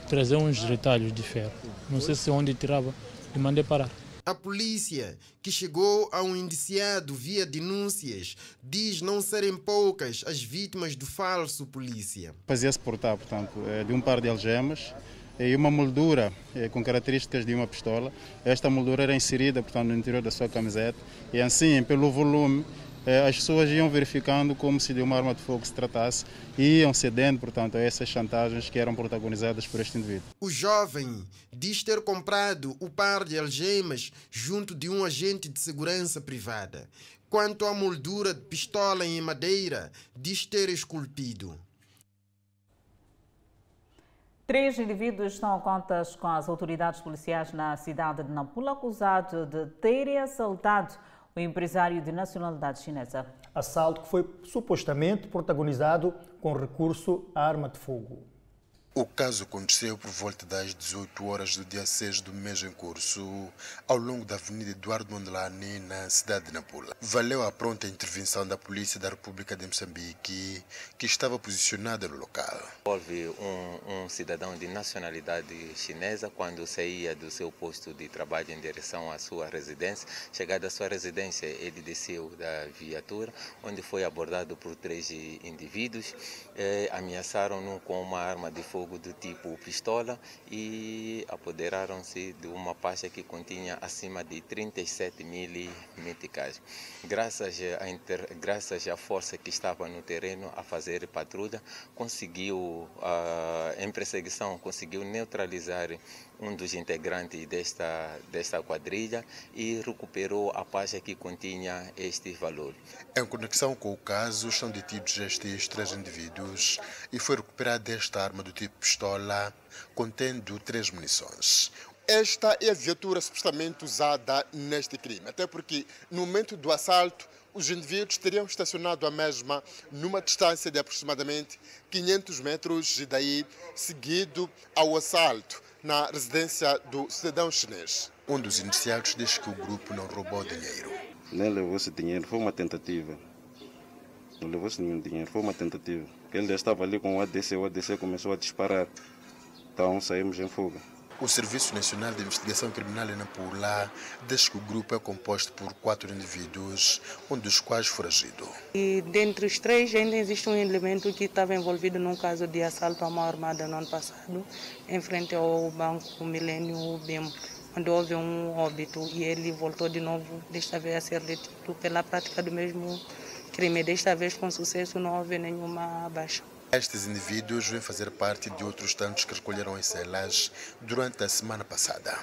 Trazia uns retalhos de ferro. Não sei se onde tirava e mandei parar. A polícia, que chegou a um indiciado via denúncias, diz não serem poucas as vítimas do falso polícia. Fazia-se portar, portanto, eh, de um par de algemas e uma moldura eh, com características de uma pistola. Esta moldura era inserida, portanto, no interior da sua camiseta e assim, pelo volume, as pessoas iam verificando como se de uma arma de fogo se tratasse e iam cedendo, portanto, a essas chantagens que eram protagonizadas por este indivíduo. O jovem diz ter comprado o par de algemas junto de um agente de segurança privada. Quanto à moldura de pistola em madeira, diz ter esculpido. Três indivíduos estão a contas com as autoridades policiais na cidade de Nampula, acusados de terem assaltado o empresário de nacionalidade chinesa. Assalto que foi supostamente protagonizado com recurso à arma de fogo. O caso aconteceu por volta das 18 horas do dia 6 do mês em curso, ao longo da Avenida Eduardo Mondlane, na cidade de Nampula. Valeu a pronta intervenção da Polícia da República de Moçambique, que estava posicionada no local. Houve um, um cidadão de nacionalidade chinesa quando saía do seu posto de trabalho em direção à sua residência. Chegado à sua residência, ele desceu da viatura, onde foi abordado por três indivíduos. Eh, Ameaçaram-no com uma arma de fogo fogo do tipo pistola e apoderaram-se de uma pasta que continha acima de 37 mil meticais. Graças à, inter... graças à força que estava no terreno a fazer patrulha, conseguiu, uh, em perseguição, conseguiu neutralizar um dos integrantes desta, desta quadrilha e recuperou a pasta que continha este valor. Em conexão com o caso, estão detidos estes três indivíduos e foi recuperada esta arma do tipo pistola, contendo três munições. Esta é a viatura supostamente usada neste crime, até porque no momento do assalto os indivíduos teriam estacionado a mesma numa distância de aproximadamente 500 metros e daí seguido ao assalto na residência do cidadão chinês. Um dos iniciados diz que o grupo não roubou dinheiro. Nem levou esse dinheiro, foi uma tentativa. Não levou esse nenhum dinheiro, foi uma tentativa. Ele já estava ali com o ADC, o ADC começou a disparar. Então saímos em fuga. O Serviço Nacional de Investigação Criminal em Nampula diz que o grupo é composto por quatro indivíduos, um dos quais foragido. E dentre os três ainda existe um elemento que estava envolvido num caso de assalto a uma armada no ano passado, em frente ao Banco Milênio Bembo, onde houve um óbito e ele voltou de novo, desta vez a ser detido pela prática do mesmo crime. Desta vez com sucesso não houve nenhuma baixa. Estes indivíduos vêm fazer parte de outros tantos que recolheram em celas durante a semana passada.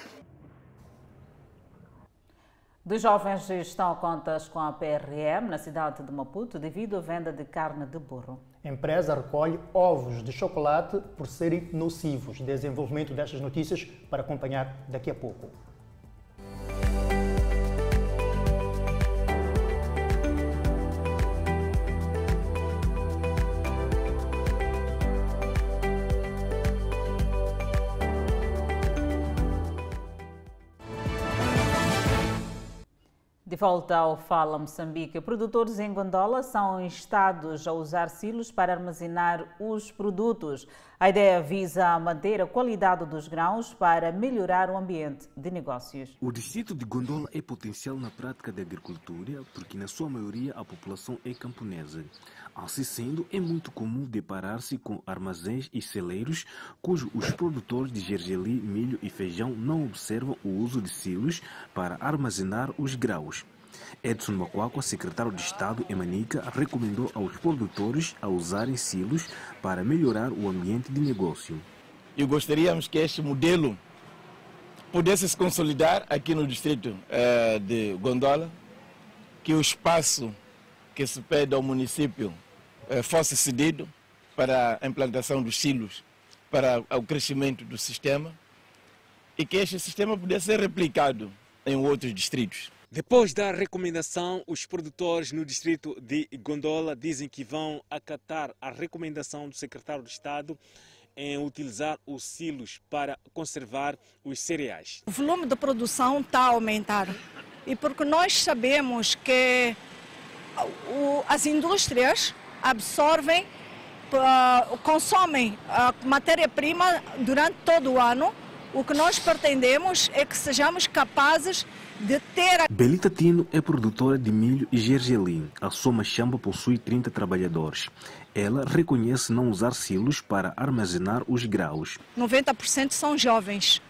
Dos jovens estão a contas com a PRM na cidade de Maputo devido à venda de carne de burro. A empresa recolhe ovos de chocolate por serem nocivos. Desenvolvimento destas notícias para acompanhar daqui a pouco. Volta ao Fala Moçambique, produtores em Gondola são instados a usar silos para armazenar os produtos. A ideia visa manter a qualidade dos grãos para melhorar o ambiente de negócios. O distrito de Gondola é potencial na prática da agricultura porque, na sua maioria, a população é camponesa. Assim sendo, é muito comum deparar-se com armazéns e celeiros cujos os produtores de gergelim, milho e feijão não observam o uso de silos para armazenar os grãos. Edson Macuaco, secretário de Estado em Manica, recomendou aos produtores a usarem silos para melhorar o ambiente de negócio. E gostaríamos que este modelo pudesse se consolidar aqui no distrito eh, de Gondola, que o espaço que se pede ao município eh, fosse cedido para a implantação dos silos, para o crescimento do sistema e que este sistema pudesse ser replicado em outros distritos. Depois da recomendação, os produtores no distrito de Gondola dizem que vão acatar a recomendação do secretário de Estado em utilizar os silos para conservar os cereais. O volume de produção está a aumentar e porque nós sabemos que o, as indústrias absorvem, uh, consomem a matéria-prima durante todo o ano. O que nós pretendemos é que sejamos capazes de ter. A... Belita Tino é produtora de milho e gergelim. A sua machamba possui 30 trabalhadores. Ela reconhece não usar silos para armazenar os graus. 90% são jovens,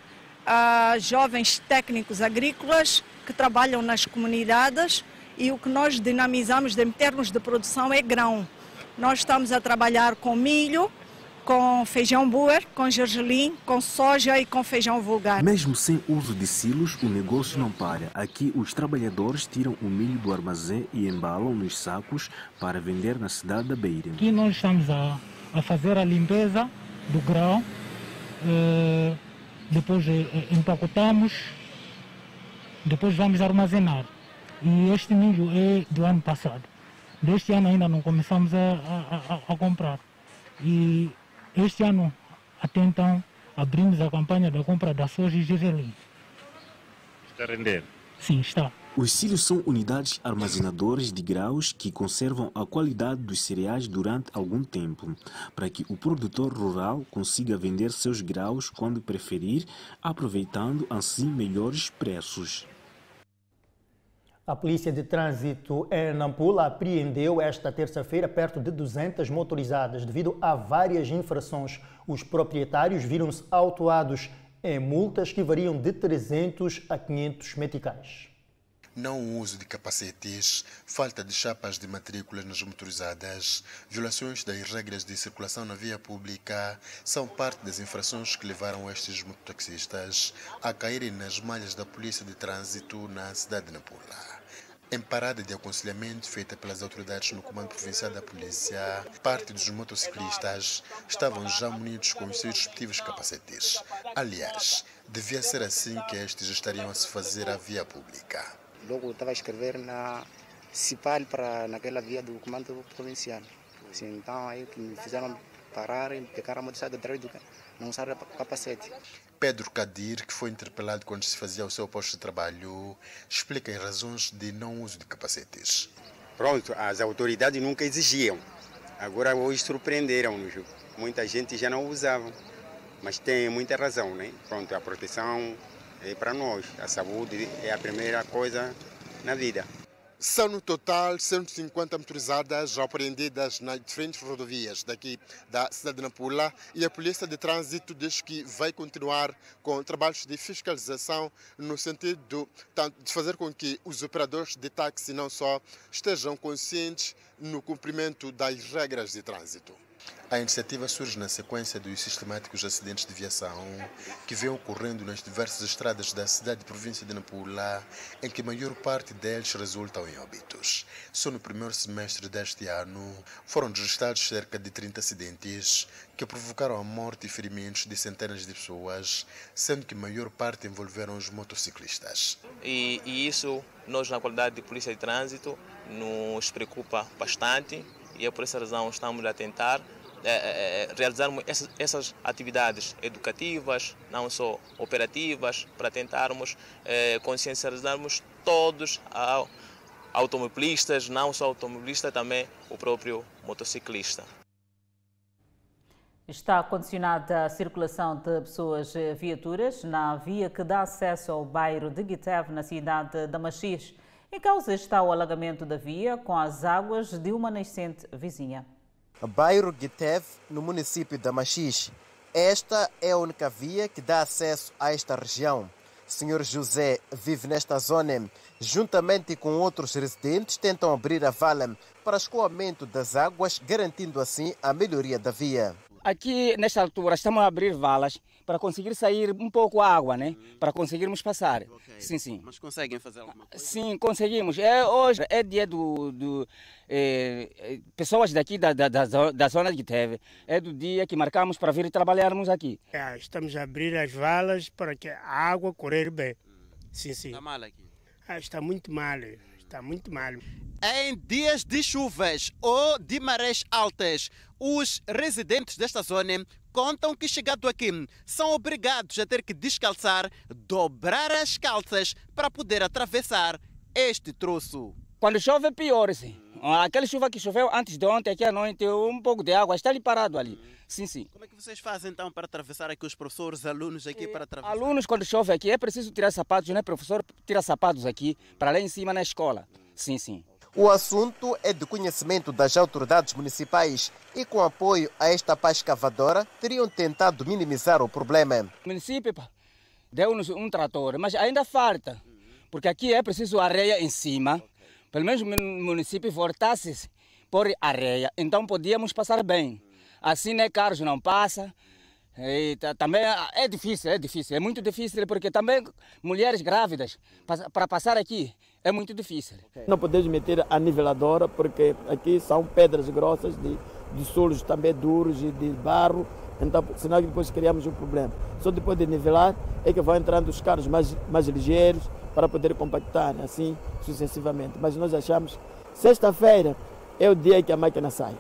uh, jovens técnicos agrícolas que trabalham nas comunidades e o que nós dinamizamos em termos de produção é grão. Nós estamos a trabalhar com milho, com feijão buer, com gergelim, com soja e com feijão vulgar. Mesmo sem uso de silos, o negócio não para. Aqui os trabalhadores tiram o milho do armazém e embalam nos sacos para vender na cidade da Beira. Aqui nós estamos a, a fazer a limpeza do grão, eh, depois eh, empacotamos, depois vamos armazenar. E este milho é do ano passado. Deste ano ainda não começamos a, a, a, a comprar. E este ano, até então, abrimos a campanha da compra da soja e gergelim. Está a render? Sim, está. Os silos são unidades armazenadores de graus que conservam a qualidade dos cereais durante algum tempo, para que o produtor rural consiga vender seus graus quando preferir, aproveitando assim melhores preços. A Polícia de Trânsito em Nampula apreendeu esta terça-feira perto de 200 motorizadas. Devido a várias infrações, os proprietários viram-se autuados em multas que variam de 300 a 500 meticais. Não uso de capacetes, falta de chapas de matrículas nas motorizadas, violações das regras de circulação na via pública são parte das infrações que levaram estes mototaxistas a caírem nas malhas da Polícia de Trânsito na cidade de Nampula. Em parada de aconselhamento feita pelas autoridades no Comando Provincial da Polícia, parte dos motociclistas estavam já munidos com os seus respectivos capacetes. Aliás, devia ser assim que estes estariam a se fazer à via pública. Logo estava a escrever na Cipal para naquela via do Comando Provincial. Assim, então aí que me fizeram parar e pegar a motocidade atrás do não usar capacete. Pedro Kadir, que foi interpelado quando se fazia o seu posto de trabalho, explica as razões de não uso de capacetes. Pronto, as autoridades nunca exigiam. Agora hoje surpreenderam-nos. Muita gente já não usava. Mas tem muita razão, né? Pronto, a proteção é para nós. A saúde é a primeira coisa na vida. São no total 150 motorizadas apreendidas nas diferentes rodovias daqui da cidade de Nampula e a Polícia de Trânsito diz que vai continuar com trabalhos de fiscalização no sentido de fazer com que os operadores de táxi não só estejam conscientes no cumprimento das regras de trânsito. A iniciativa surge na sequência dos sistemáticos acidentes de viação que vêm ocorrendo nas diversas estradas da cidade e província de Nampula, em que a maior parte deles resultam em óbitos. Só no primeiro semestre deste ano foram registrados cerca de 30 acidentes que provocaram a morte e ferimentos de centenas de pessoas, sendo que a maior parte envolveram os motociclistas. E, e isso, nós, na qualidade de polícia de trânsito, nos preocupa bastante e é por essa razão estamos a tentar é, é, realizarmos essas, essas, atividades educativas, não só operativas, para tentarmos é, consciencializarmos todos a, automobilistas, não só automobilistas, também o próprio motociclista. Está condicionada a circulação de pessoas viaturas na via que dá acesso ao bairro de Guitev, na cidade de Machis. Em causa está o alagamento da via com as águas de uma nascente vizinha. Bairro Guitev, no município de Machixe. Esta é a única via que dá acesso a esta região. Senhor José vive nesta zona. Juntamente com outros residentes, tentam abrir a vala para escoamento das águas, garantindo assim a melhoria da via. Aqui, nesta altura, estamos a abrir valas para conseguir sair um pouco a água, né? Para conseguirmos passar. Okay. Sim, sim. Mas conseguem fazer alguma coisa? Sim, conseguimos. É, hoje é dia do... do é, pessoas daqui da, da, da, zona de Teve. É do dia que marcamos para vir trabalharmos aqui. É, estamos a abrir as valas para que a água correr bem. Sim, sim. Está mal aqui? Ah, está muito mal. Está muito mal. Em dias de chuvas ou de marés altas, os residentes desta zona contam que, chegado aqui, são obrigados a ter que descalçar, dobrar as calças para poder atravessar este troço. Quando chove é pior, sim. Aquela chuva que choveu antes de ontem, aqui à noite, um pouco de água está ali parado ali. Sim, sim. Como é que vocês fazem então para atravessar aqui os professores, alunos aqui para atravessar? Alunos, quando chove aqui, é preciso tirar sapatos, né? Professor tira sapatos aqui para lá em cima na escola. Sim, sim. O assunto é de conhecimento das autoridades municipais e, com apoio a esta paz escavadora, teriam tentado minimizar o problema. O município deu-nos um trator, mas ainda falta, porque aqui é preciso areia em cima. Pelo menos o município voltasse por areia, então podíamos passar bem. Assim, né, carros não passam. E também é difícil, é difícil, é muito difícil porque também mulheres grávidas para passar aqui é muito difícil. Não podemos meter a niveladora porque aqui são pedras grossas de, de solos também duros e de barro, então senão depois criamos um problema. Só depois de nivelar é que vão entrando os carros mais, mais ligeiros para poder compactar, assim sucessivamente. Mas nós achamos sexta-feira é o dia que a máquina sai.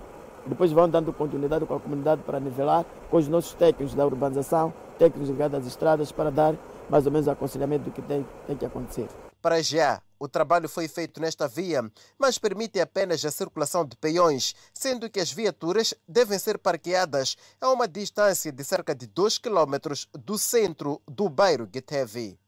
Depois vão dando continuidade com a comunidade para nivelar com os nossos técnicos da urbanização, técnicos ligados às estradas, para dar mais ou menos aconselhamento do que tem, tem que acontecer. Para já, o trabalho foi feito nesta via, mas permite apenas a circulação de peões, sendo que as viaturas devem ser parqueadas a uma distância de cerca de 2 km do centro do bairro Guetevi.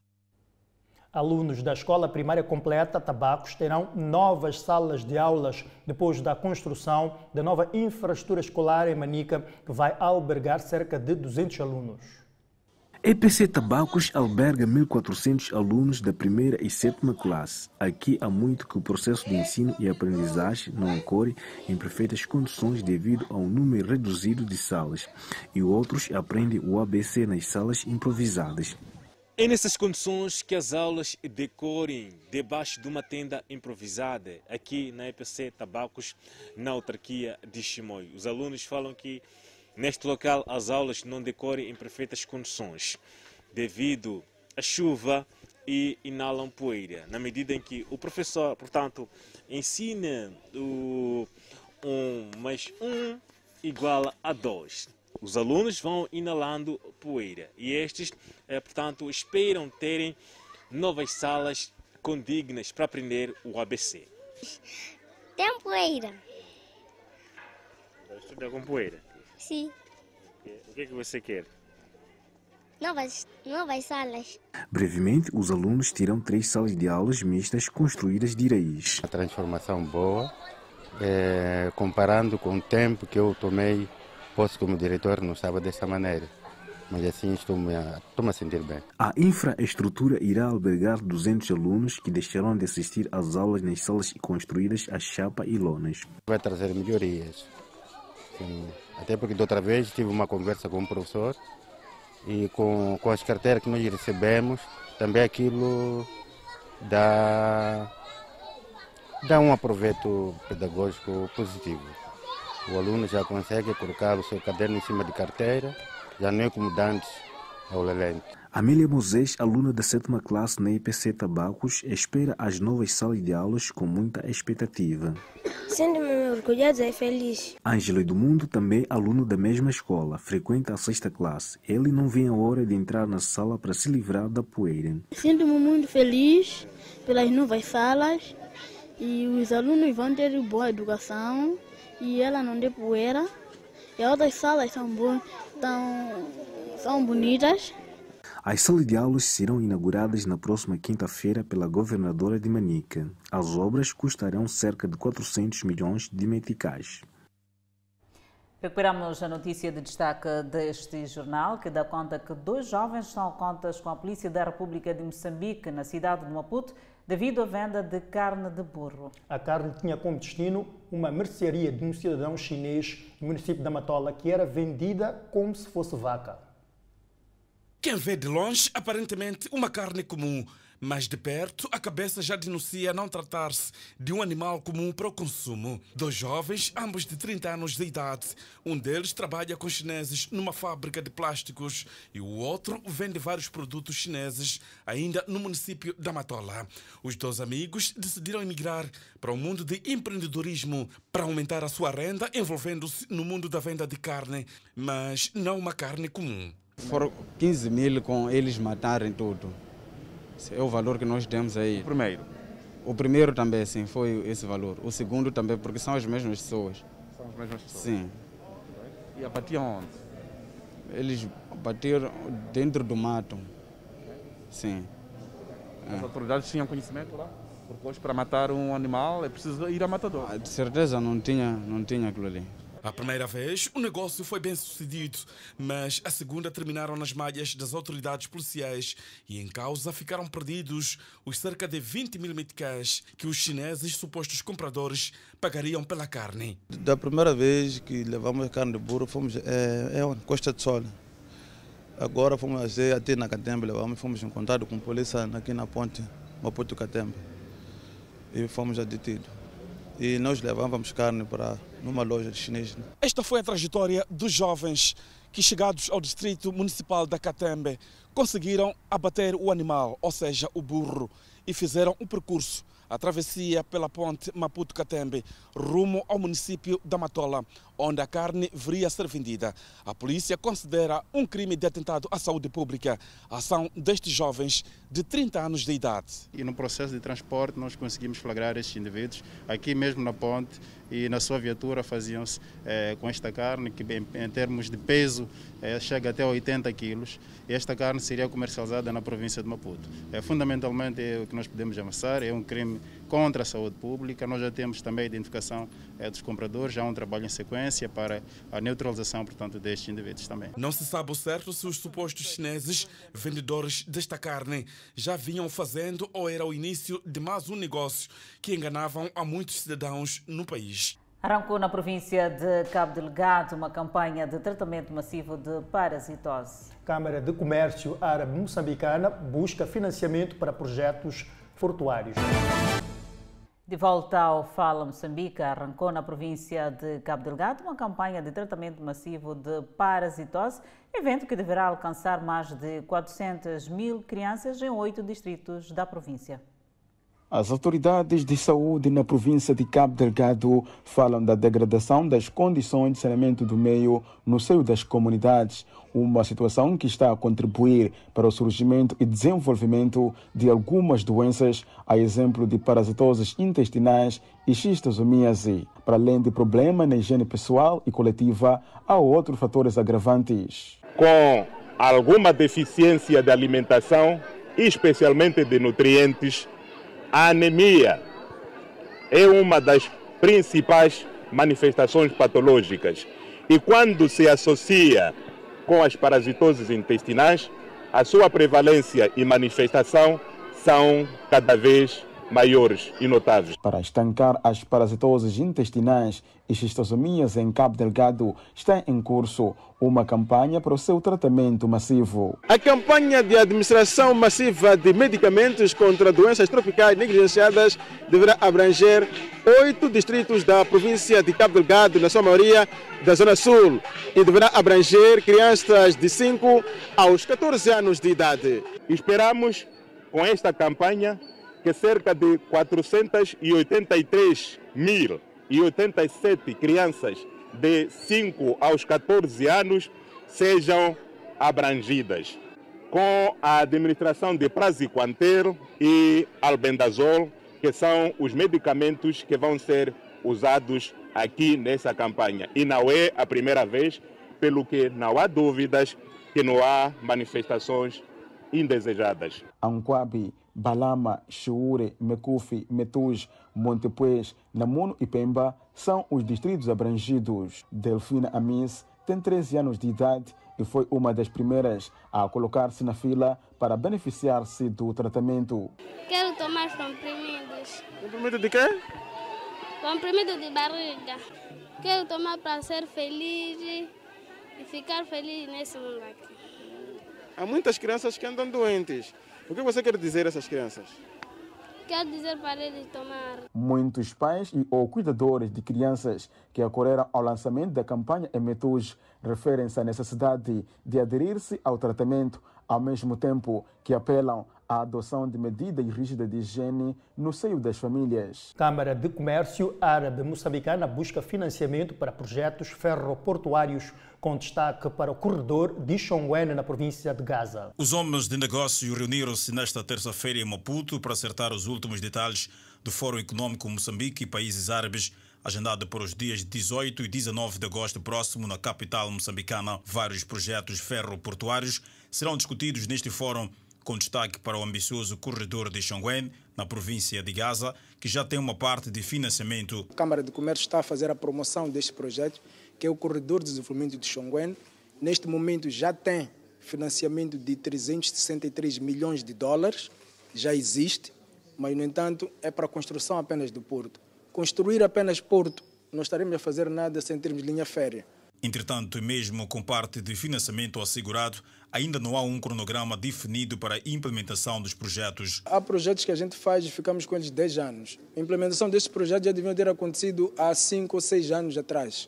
Alunos da Escola Primária Completa Tabacos terão novas salas de aulas depois da construção da nova infraestrutura escolar em Manica, que vai albergar cerca de 200 alunos. EPC Tabacos alberga 1.400 alunos da primeira e sétima classe. Aqui há muito que o processo de ensino e aprendizagem não ocorre em perfeitas condições devido ao número reduzido de salas, e outros aprendem o ABC nas salas improvisadas. É nessas condições que as aulas decorrem debaixo de uma tenda improvisada aqui na EPC Tabacos, na autarquia de Chimoio. Os alunos falam que neste local as aulas não decorrem em perfeitas condições devido à chuva e inalam poeira. Na medida em que o professor, portanto, ensina o 1 um mais 1 um igual a 2 os alunos vão inalando poeira e estes, eh, portanto, esperam terem novas salas condignas para aprender o ABC. Tem poeira. Vai estudar com poeira? Sim. O que é que você quer? Novas, novas salas. Brevemente, os alunos terão três salas de aulas mistas construídas de raiz. Uma transformação boa, é, comparando com o tempo que eu tomei posso como diretor não estava dessa maneira. Mas assim estou-me a, estou a sentir bem. A infraestrutura irá albergar 200 alunos que deixarão de assistir às aulas nas salas construídas a chapa e lonas. Vai trazer melhorias. Sim. Até porque da outra vez tive uma conversa com o professor e com, com as carteiras que nós recebemos, também aquilo dá, dá um aproveito pedagógico positivo. O aluno já consegue colocar o seu caderno em cima de carteira, já não é como antes ao lelente. Amélia Moisés, aluna da sétima classe na IPC Tabacos, espera as novas salas de aulas com muita expectativa. Sendo-me orgulhosa e feliz. Ângelo Edmundo, também aluno da mesma escola, frequenta a sexta classe. Ele não vê a hora de entrar na sala para se livrar da poeira. Sinto-me muito feliz pelas novas salas e os alunos vão ter boa educação e ela não deu poeira. E as outras salas são, boas, são, são bonitas. As salas de aulas serão inauguradas na próxima quinta-feira pela governadora de Manica. As obras custarão cerca de 400 milhões de meticais. Recuperamos a notícia de destaque deste jornal, que dá conta que dois jovens estão a contas com a Polícia da República de Moçambique, na cidade de Maputo, devido à venda de carne de burro. A carne tinha como destino uma mercearia de um cidadão chinês no município da Matola, que era vendida como se fosse vaca. Quem vê de longe, aparentemente, uma carne comum mas de perto, a cabeça já denuncia não tratar-se de um animal comum para o consumo. Dois jovens, ambos de 30 anos de idade. Um deles trabalha com chineses numa fábrica de plásticos e o outro vende vários produtos chineses, ainda no município da Matola. Os dois amigos decidiram emigrar para o mundo de empreendedorismo para aumentar a sua renda, envolvendo-se no mundo da venda de carne, mas não uma carne comum. Foram 15 mil com eles matarem tudo. Esse é o valor que nós temos aí. Primeiro? O primeiro também, sim, foi esse valor. O segundo também, porque são as mesmas pessoas. São as mesmas pessoas? Sim. E abatiam onde? Eles bateram dentro do mato. Sim. As autoridades tinham conhecimento lá? Porque hoje para matar um animal é preciso ir a matador. Ah, de certeza não tinha, não tinha aquilo ali. A primeira vez, o negócio foi bem sucedido, mas a segunda terminaram nas malhas das autoridades policiais e em causa ficaram perdidos os cerca de 20 mil meticais que os chineses, supostos compradores, pagariam pela carne. Da primeira vez que levamos carne de burro, fomos é, é? Costa de Sol. Agora fomos até na Catembe, levamos, fomos encontrados com polícia aqui na ponte Maputo Catembe e fomos detidos. E nós levávamos carne para numa loja de chinês. Esta foi a trajetória dos jovens que, chegados ao distrito municipal da Catembe, conseguiram abater o animal, ou seja, o burro, e fizeram um percurso a travessia pela ponte Maputo-Catembe, rumo ao município da Matola, onde a carne viria a ser vendida. A polícia considera um crime de atentado à saúde pública a ação destes jovens de 30 anos de idade. E no processo de transporte nós conseguimos flagrar estes indivíduos aqui mesmo na ponte e na sua viatura faziam-se eh, com esta carne que em, em termos de peso eh, chega até 80 quilos esta carne seria comercializada na província de Maputo. É, fundamentalmente é o que nós podemos avançar, é um crime contra a saúde pública. Nós já temos também a identificação é, dos compradores, já há um trabalho em sequência para a neutralização, portanto, destes indivíduos também. Não se sabe o certo se os supostos chineses, vendedores desta carne, já vinham fazendo ou era o início de mais um negócio que enganavam a muitos cidadãos no país. Arrancou na província de Cabo Delgado uma campanha de tratamento massivo de parasitose. Câmara de Comércio Árabe Moçambicana busca financiamento para projetos portuários. De volta ao Fala Moçambique, arrancou na província de Cabo Delgado uma campanha de tratamento massivo de parasitose, evento que deverá alcançar mais de 400 mil crianças em oito distritos da província. As autoridades de saúde na província de Cabo Delgado falam da degradação das condições de saneamento do meio no seio das comunidades, uma situação que está a contribuir para o surgimento e desenvolvimento de algumas doenças, a exemplo de parasitoses intestinais e xistosomíase. Para além de problema na higiene pessoal e coletiva, há outros fatores agravantes. Com alguma deficiência de alimentação, especialmente de nutrientes, a anemia é uma das principais manifestações patológicas. E quando se associa com as parasitoses intestinais, a sua prevalência e manifestação são cada vez maiores e notáveis. Para estancar as parasitoses intestinais e xistosomias em Cabo Delgado, está em curso uma campanha para o seu tratamento massivo. A campanha de administração massiva de medicamentos contra doenças tropicais negligenciadas deverá abranger oito distritos da província de Cabo Delgado, na sua maioria da Zona Sul, e deverá abranger crianças de 5 aos 14 anos de idade. Esperamos, com esta campanha, que cerca de 483.087 crianças de 5 aos 14 anos sejam abrangidas com a administração de praziquantel e albendazol, que são os medicamentos que vão ser usados aqui nessa campanha. E não é a primeira vez, pelo que não há dúvidas que não há manifestações indesejadas. Anquabi, Balama, Xuure, Mecufi, Metuj, Montepuez, Namuno e Pemba são os distritos abrangidos. Delfina Amis tem 13 anos de idade e foi uma das primeiras a colocar-se na fila para beneficiar-se do tratamento. Quero tomar comprimidos. Comprimido de quê? Comprimido de barriga. Quero tomar para ser feliz e ficar feliz nesse mundo aqui. Há muitas crianças que andam doentes. O que você quer dizer a essas crianças? Quero dizer para eles tomar. Muitos pais e ou cuidadores de crianças que acorreram ao lançamento da campanha Emetuj referem-se à necessidade de aderir-se ao tratamento, ao mesmo tempo que apelam a adoção de medidas rígidas de higiene no seio das famílias. Câmara de Comércio Árabe Moçambicana busca financiamento para projetos ferroportuários com destaque para o corredor de Xongwen na província de Gaza. Os homens de negócio reuniram-se nesta terça-feira em Maputo para acertar os últimos detalhes do Fórum Econômico Moçambique e Países Árabes agendado para os dias 18 e 19 de agosto próximo na capital moçambicana. Vários projetos ferroportuários serão discutidos neste fórum, com destaque para o ambicioso corredor de Xongwen, na província de Gaza, que já tem uma parte de financiamento. A Câmara de Comércio está a fazer a promoção deste projeto, que é o corredor de desenvolvimento de Xongwen. Neste momento já tem financiamento de 363 milhões de dólares, já existe, mas no entanto é para a construção apenas do porto construir apenas porto, não estaremos a fazer nada sem termos linha férrea. Entretanto, mesmo com parte de financiamento assegurado, ainda não há um cronograma definido para a implementação dos projetos. Há projetos que a gente faz e ficamos com eles 10 anos. A implementação destes projetos já deviam ter acontecido há 5 ou 6 anos atrás.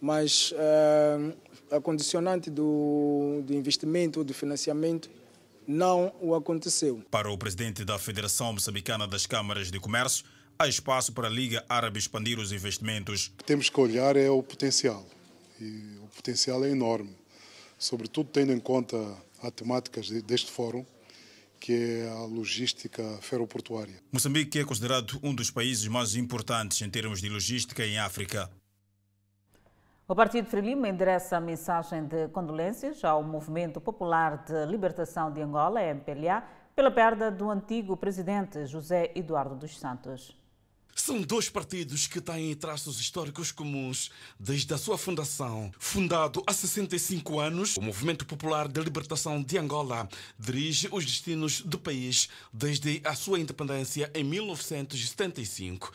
Mas uh, a condicionante do, do investimento ou do financiamento não o aconteceu. Para o presidente da Federação Moçambicana das Câmaras de Comércio, há espaço para a Liga Árabe expandir os investimentos. O que temos que olhar é o potencial. E o potencial é enorme, sobretudo tendo em conta as temáticas deste fórum, que é a logística ferroportuária. Moçambique é considerado um dos países mais importantes em termos de logística em África. O Partido Frelimo endereça a mensagem de condolências ao Movimento Popular de Libertação de Angola, MPLA, pela perda do antigo presidente José Eduardo dos Santos. São dois partidos que têm traços históricos comuns desde a sua fundação. Fundado há 65 anos, o Movimento Popular de Libertação de Angola dirige os destinos do país desde a sua independência em 1975.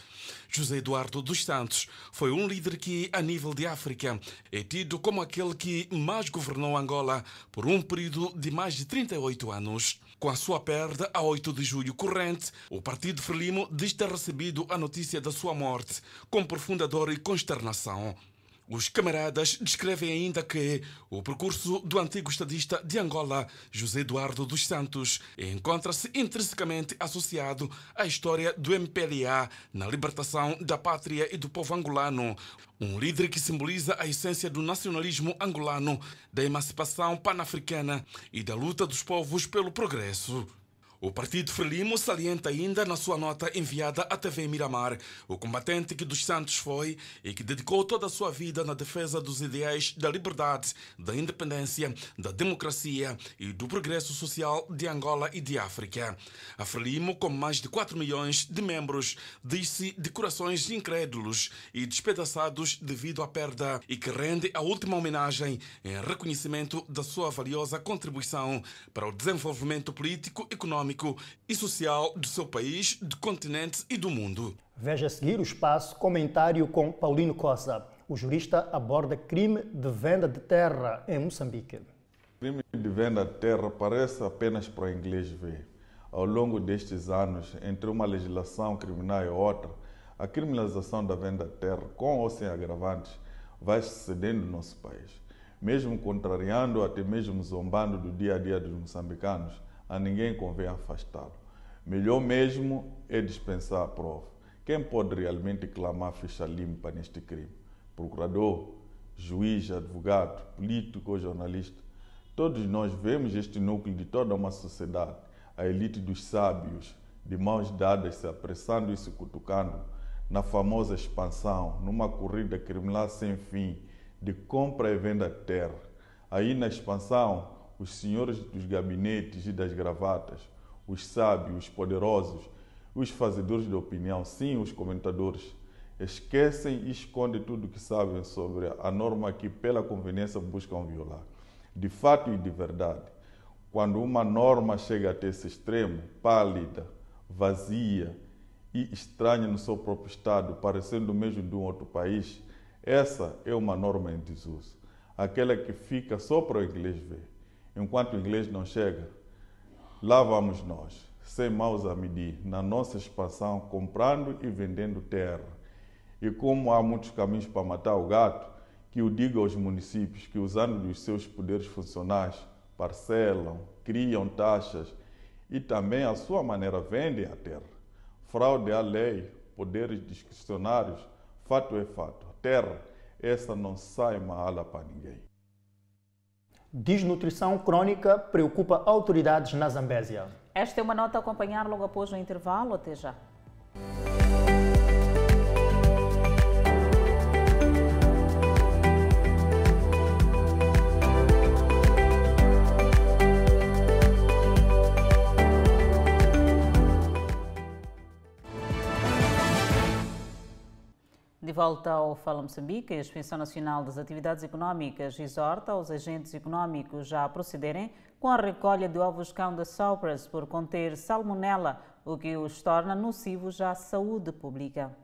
José Eduardo dos Santos foi um líder que, a nível de África, é tido como aquele que mais governou Angola por um período de mais de 38 anos. Com a sua perda, a 8 de julho corrente, o Partido Frelimo diz ter recebido a notícia da sua morte com profunda dor e consternação. Os camaradas descrevem ainda que o percurso do antigo estadista de Angola, José Eduardo dos Santos, encontra-se intrinsecamente associado à história do MPLA na libertação da pátria e do povo angolano. Um líder que simboliza a essência do nacionalismo angolano, da emancipação panafricana e da luta dos povos pelo progresso. O Partido Frelimo salienta ainda na sua nota enviada à TV Miramar o combatente que dos Santos foi e que dedicou toda a sua vida na defesa dos ideais da liberdade, da independência, da democracia e do progresso social de Angola e de África. A Frelimo, com mais de 4 milhões de membros, diz-se de corações incrédulos e despedaçados devido à perda e que rende a última homenagem em reconhecimento da sua valiosa contribuição para o desenvolvimento político, econômico econômico e social do seu país, do continente e do mundo. Veja a seguir o espaço comentário com Paulino Costa. O jurista aborda crime de venda de terra em Moçambique. Crime de venda de terra parece apenas para o inglês ver. Ao longo destes anos, entre uma legislação criminal e outra, a criminalização da venda de terra, com ou sem agravantes, vai sucedendo no nosso país. Mesmo contrariando, até mesmo zombando do dia a dia dos moçambicanos, a ninguém convém afastá-lo. Melhor mesmo é dispensar a prova. Quem pode realmente clamar ficha limpa neste crime? Procurador, juiz, advogado, político ou jornalista? Todos nós vemos este núcleo de toda uma sociedade, a elite dos sábios, de mãos dadas, se apressando e se cutucando, na famosa expansão, numa corrida criminal sem fim, de compra e venda de terra. Aí na expansão, os senhores dos gabinetes e das gravatas, os sábios, os poderosos, os fazedores de opinião, sim, os comentadores, esquecem e escondem tudo o que sabem sobre a norma que, pela conveniência, buscam violar. De fato e de verdade, quando uma norma chega até esse extremo, pálida, vazia e estranha no seu próprio estado, parecendo mesmo de um outro país, essa é uma norma em desuso, aquela que fica só para o inglês ver enquanto o inglês não chega, lá vamos nós, sem maus a medir, na nossa expansão, comprando e vendendo terra. E como há muitos caminhos para matar o gato, que o diga aos municípios que, usando dos seus poderes funcionais, parcelam, criam taxas e também a sua maneira vendem a terra. Fraude à lei, poderes discricionários, fato é fato. A terra, essa não sai mala para ninguém. Desnutrição crônica preocupa autoridades na Zambésia. Esta é uma nota a acompanhar logo após o intervalo. Até já. Volta ao Fala Moçambique, a Inspeção Nacional das Atividades Económicas exorta os agentes económicos a procederem com a recolha de ovos cão da Sopras por conter salmonela, o que os torna nocivos à saúde pública.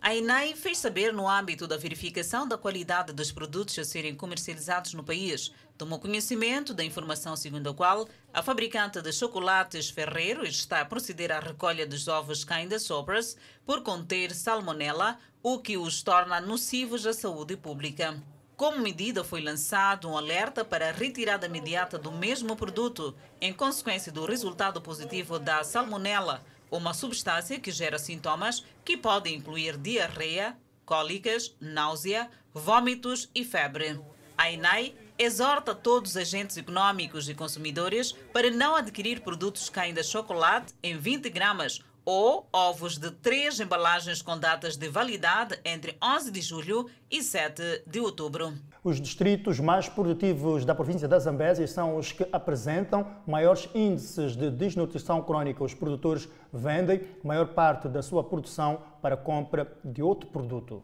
A INAI fez saber no âmbito da verificação da qualidade dos produtos a serem comercializados no país. Tomou conhecimento da informação segundo a qual a fabricante de chocolates Ferreiro está a proceder à recolha dos ovos Kinda Sobras por conter salmonela, o que os torna nocivos à saúde pública. Como medida, foi lançado um alerta para a retirada imediata do mesmo produto, em consequência do resultado positivo da salmonela, uma substância que gera sintomas que podem incluir diarreia, cólicas, náusea, vômitos e febre. A INAI exorta todos os agentes econômicos e consumidores para não adquirir produtos que ainda chocolate em 20 gramas ou ovos de três embalagens com datas de validade entre 11 de julho e 7 de outubro. Os distritos mais produtivos da província da Zambésia são os que apresentam maiores índices de desnutrição crônica. Os produtores vendem maior parte da sua produção para compra de outro produto.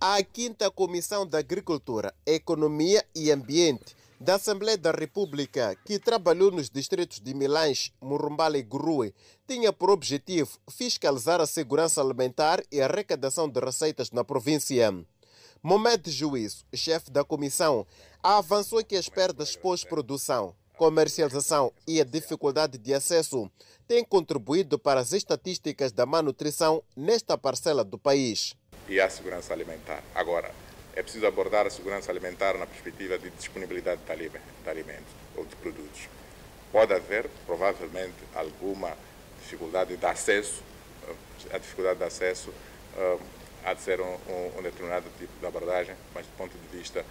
A quinta Comissão da Agricultura, Economia e Ambiente da Assembleia da República, que trabalhou nos distritos de Milange, Murumbala e Gurue, tinha por objetivo fiscalizar a segurança alimentar e a arrecadação de receitas na província. Momed Juízo, chefe da comissão, avançou que as perdas pós-produção, comercialização e a dificuldade de acesso têm contribuído para as estatísticas da malnutrição nesta parcela do país. E a segurança alimentar. Agora, é preciso abordar a segurança alimentar na perspectiva de disponibilidade de alimentos ou de produtos. Pode haver, provavelmente, alguma dificuldade de acesso. A dificuldade de acesso uh, há de ser um, um, um, determinado tipo de abordagem, mas do ponto de vista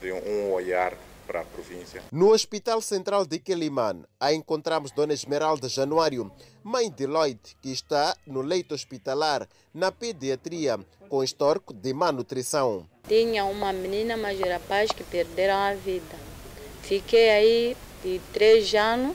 de um, um olhar para a província. No Hospital Central de Quelimane, a encontramos Dona Esmeralda Januário, mãe de Lloyd, que está no leito hospitalar, na pediatria, com histórico de má nutrição. Tinha uma menina, mas rapaz que perderam a vida. Fiquei aí de três anos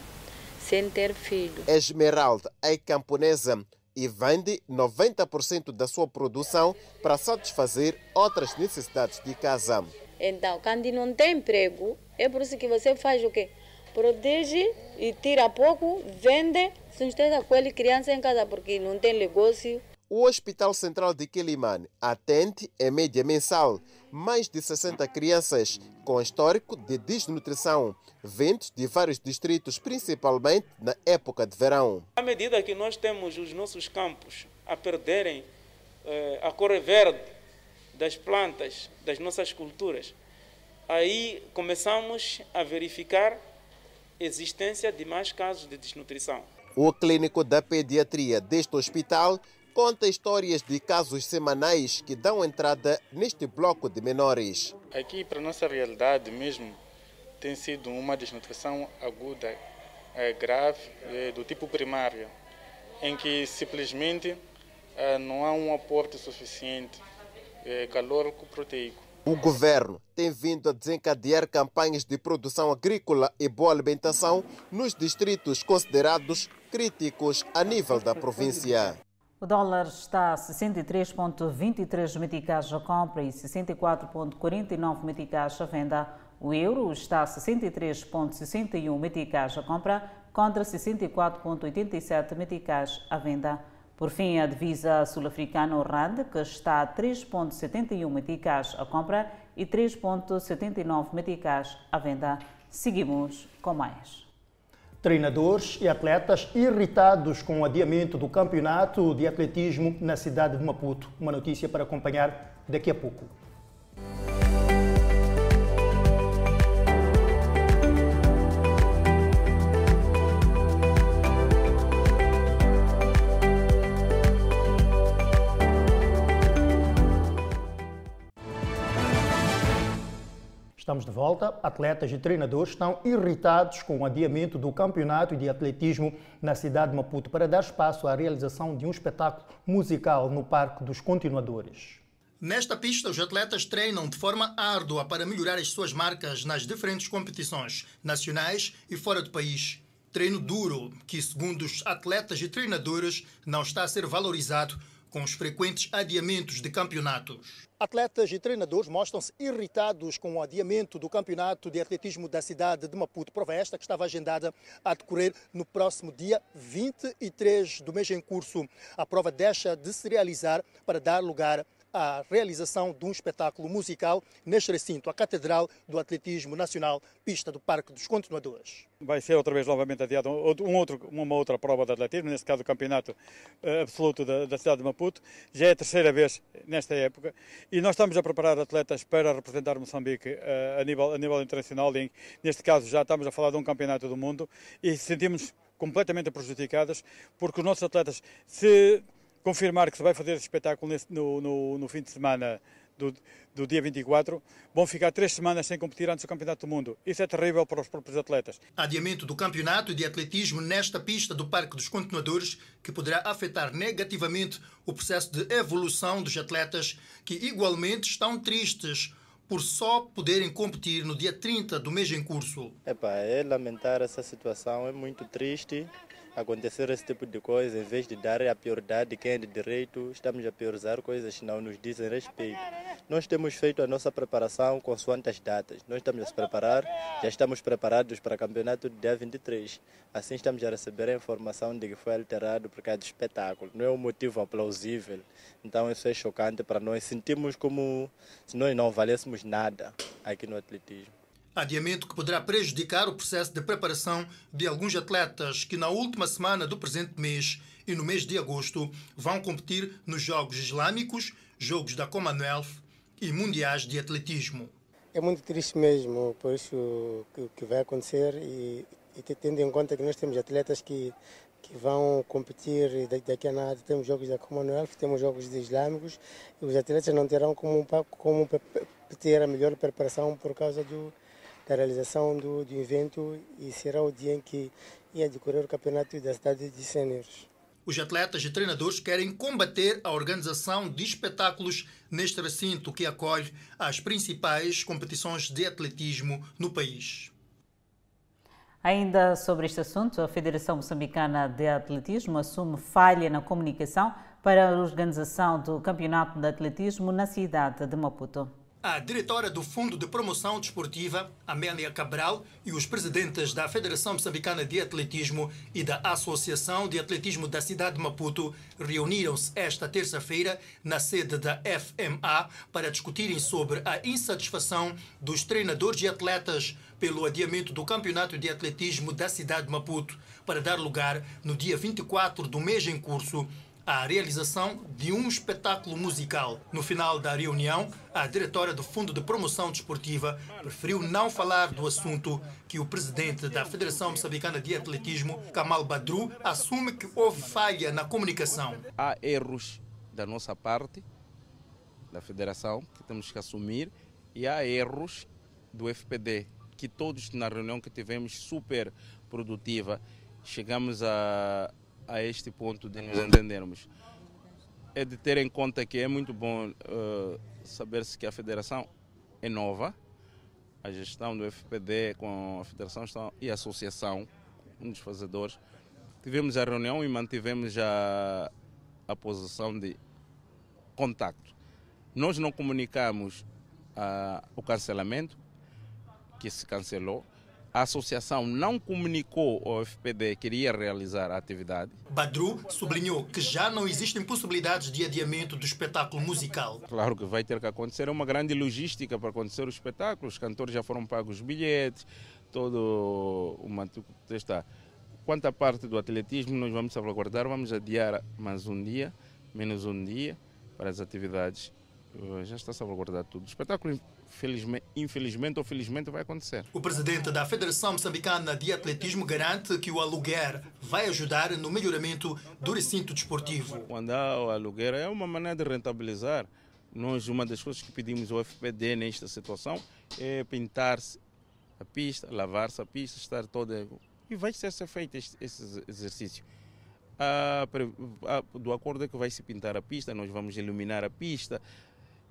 sem ter filho. Esmeralda é camponesa e vende 90% da sua produção para satisfazer outras necessidades de casa. Então, quando não tem emprego, é por isso que você faz o quê? Protege e tira pouco, vende, sustenta aquele criança em casa porque não tem negócio. O Hospital Central de Quelimane atende, em média mensal, mais de 60 crianças com histórico de desnutrição, vindos de vários distritos, principalmente na época de verão. À medida que nós temos os nossos campos a perderem eh, a cor verde das plantas, das nossas culturas, aí começamos a verificar existência de mais casos de desnutrição. O clínico da pediatria deste hospital conta histórias de casos semanais que dão entrada neste bloco de menores. Aqui, para a nossa realidade mesmo, tem sido uma desnutrição aguda, é, grave, é, do tipo primário, em que simplesmente é, não há um aporte suficiente calórico proteico. O governo tem vindo a desencadear campanhas de produção agrícola e boa alimentação nos distritos considerados críticos a nível da província. O dólar está a 63,23 meticais à compra e 64,49 meticais à venda. O euro está a 63,61 meticais à compra contra 64,87 meticais à venda. Por fim, a divisa sul-africana, o RAND, que está a 3,71 meticais à compra e 3,79 meticais à venda. Seguimos com mais. Treinadores e atletas irritados com o adiamento do campeonato de atletismo na cidade de Maputo. Uma notícia para acompanhar daqui a pouco. Estamos de volta. Atletas e treinadores estão irritados com o adiamento do campeonato de atletismo na cidade de Maputo para dar espaço à realização de um espetáculo musical no Parque dos Continuadores. Nesta pista, os atletas treinam de forma árdua para melhorar as suas marcas nas diferentes competições, nacionais e fora do país. Treino duro, que, segundo os atletas e treinadores, não está a ser valorizado com os frequentes adiamentos de campeonatos. Atletas e treinadores mostram-se irritados com o adiamento do campeonato de atletismo da cidade de Maputo, prova esta que estava agendada a decorrer no próximo dia 23 do mês em curso. A prova deixa de se realizar para dar lugar a realização de um espetáculo musical neste recinto, a Catedral do Atletismo Nacional, pista do Parque dos Continuadores. Vai ser outra vez novamente adiado um outro, uma outra prova de atletismo, neste caso o Campeonato eh, Absoluto da, da cidade de Maputo. Já é a terceira vez nesta época e nós estamos a preparar atletas para representar Moçambique uh, a, nível, a nível internacional. E, neste caso já estamos a falar de um Campeonato do Mundo e sentimos completamente prejudicadas porque os nossos atletas se confirmar que se vai fazer esse espetáculo nesse, no, no, no, fim de semana do, do, dia 24, vão ficar três semanas sem competir antes do Campeonato do Mundo. Isso é terrível para os próprios atletas. Adiamento do campeonato de atletismo nesta pista do Parque dos Continuadores, que poderá afetar negativamente o processo de evolução dos atletas, que igualmente estão tristes por só poderem competir no dia 30 do mês em curso. Epa, é lamentar essa situação, é muito triste acontecer esse tipo de coisa, em vez de dar a prioridade de quem é de direito, estamos a priorizar coisas que não nos dizem respeito. Nós temos feito a nossa preparação consoante as datas. Nós estamos a se preparar, já estamos preparados para o campeonato de dia 23. Assim estamos a receber a informação de que foi alterado por causa do espetáculo. Não é um motivo plausível. Então isso é chocante para nós. Sentimos como se nós não valêssemos nada aqui no atletismo. Adiamento que poderá prejudicar o processo de preparação de alguns atletas que, na última semana do presente mês e no mês de agosto, vão competir nos Jogos Islâmicos, Jogos da Commonwealth e Mundiais de Atletismo. É muito triste mesmo, por isso que, que vai acontecer e, e, tendo em conta que nós temos atletas que, que vão competir daqui a nada, temos Jogos da Commonwealth, temos Jogos Islâmicos e os atletas não terão como, como ter a melhor preparação por causa do da realização do, do evento e será o dia em que ia decorrer o campeonato da cidade de Séniores. Os atletas e treinadores querem combater a organização de espetáculos neste recinto que acolhe as principais competições de atletismo no país. Ainda sobre este assunto, a Federação Moçambicana de Atletismo assume falha na comunicação para a organização do Campeonato de Atletismo na cidade de Maputo. A diretora do Fundo de Promoção Desportiva, Amélia Cabral, e os presidentes da Federação Moçambicana de Atletismo e da Associação de Atletismo da cidade de Maputo reuniram-se esta terça-feira na sede da FMA para discutirem sobre a insatisfação dos treinadores e atletas pelo adiamento do Campeonato de Atletismo da cidade de Maputo para dar lugar no dia 24 do mês em curso a realização de um espetáculo musical. No final da reunião, a diretora do Fundo de Promoção Desportiva preferiu não falar do assunto que o presidente da Federação Moçambicana de Atletismo, Kamal Badru, assume que houve falha na comunicação. Há erros da nossa parte, da Federação, que temos que assumir, e há erros do FPD, que todos na reunião que tivemos super produtiva, chegamos a a este ponto de nos entendermos. É de ter em conta que é muito bom uh, saber-se que a federação é nova, a gestão do FPD com a federação e a associação, um dos fazedores. Tivemos a reunião e mantivemos a, a posição de contacto. Nós não comunicamos uh, o cancelamento, que se cancelou, a associação não comunicou ao FPD que iria realizar a atividade. Badru sublinhou que já não existem possibilidades de adiamento do espetáculo musical. Claro que vai ter que acontecer, é uma grande logística para acontecer o espetáculo. Os cantores já foram pagos os bilhetes, todo uma está. Quanto à parte do atletismo, nós vamos salvaguardar, vamos adiar mais um dia, menos um dia para as atividades. Já está salvaguardado tudo. O espetáculo Felizmente, infelizmente ou felizmente vai acontecer. O presidente da Federação Moçambicana de Atletismo garante que o aluguer vai ajudar no melhoramento do recinto desportivo. Quando há o aluguer é uma maneira de rentabilizar Nós, uma das coisas que pedimos ao FPD nesta situação é pintar-se a pista, lavar-se a pista, estar toda. E vai ser feito este, esse exercício. Ah, do acordo é que vai se pintar a pista, nós vamos iluminar a pista,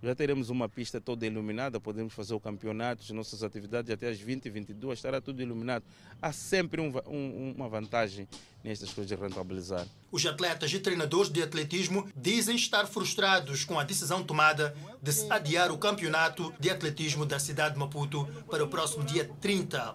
já teremos uma pista toda iluminada, podemos fazer o campeonato, as nossas atividades até às 20 e 22 estará tudo iluminado. Há sempre um, um, uma vantagem nestas coisas de rentabilizar. Os atletas e treinadores de atletismo dizem estar frustrados com a decisão tomada de se adiar o campeonato de atletismo da cidade de Maputo para o próximo dia 30.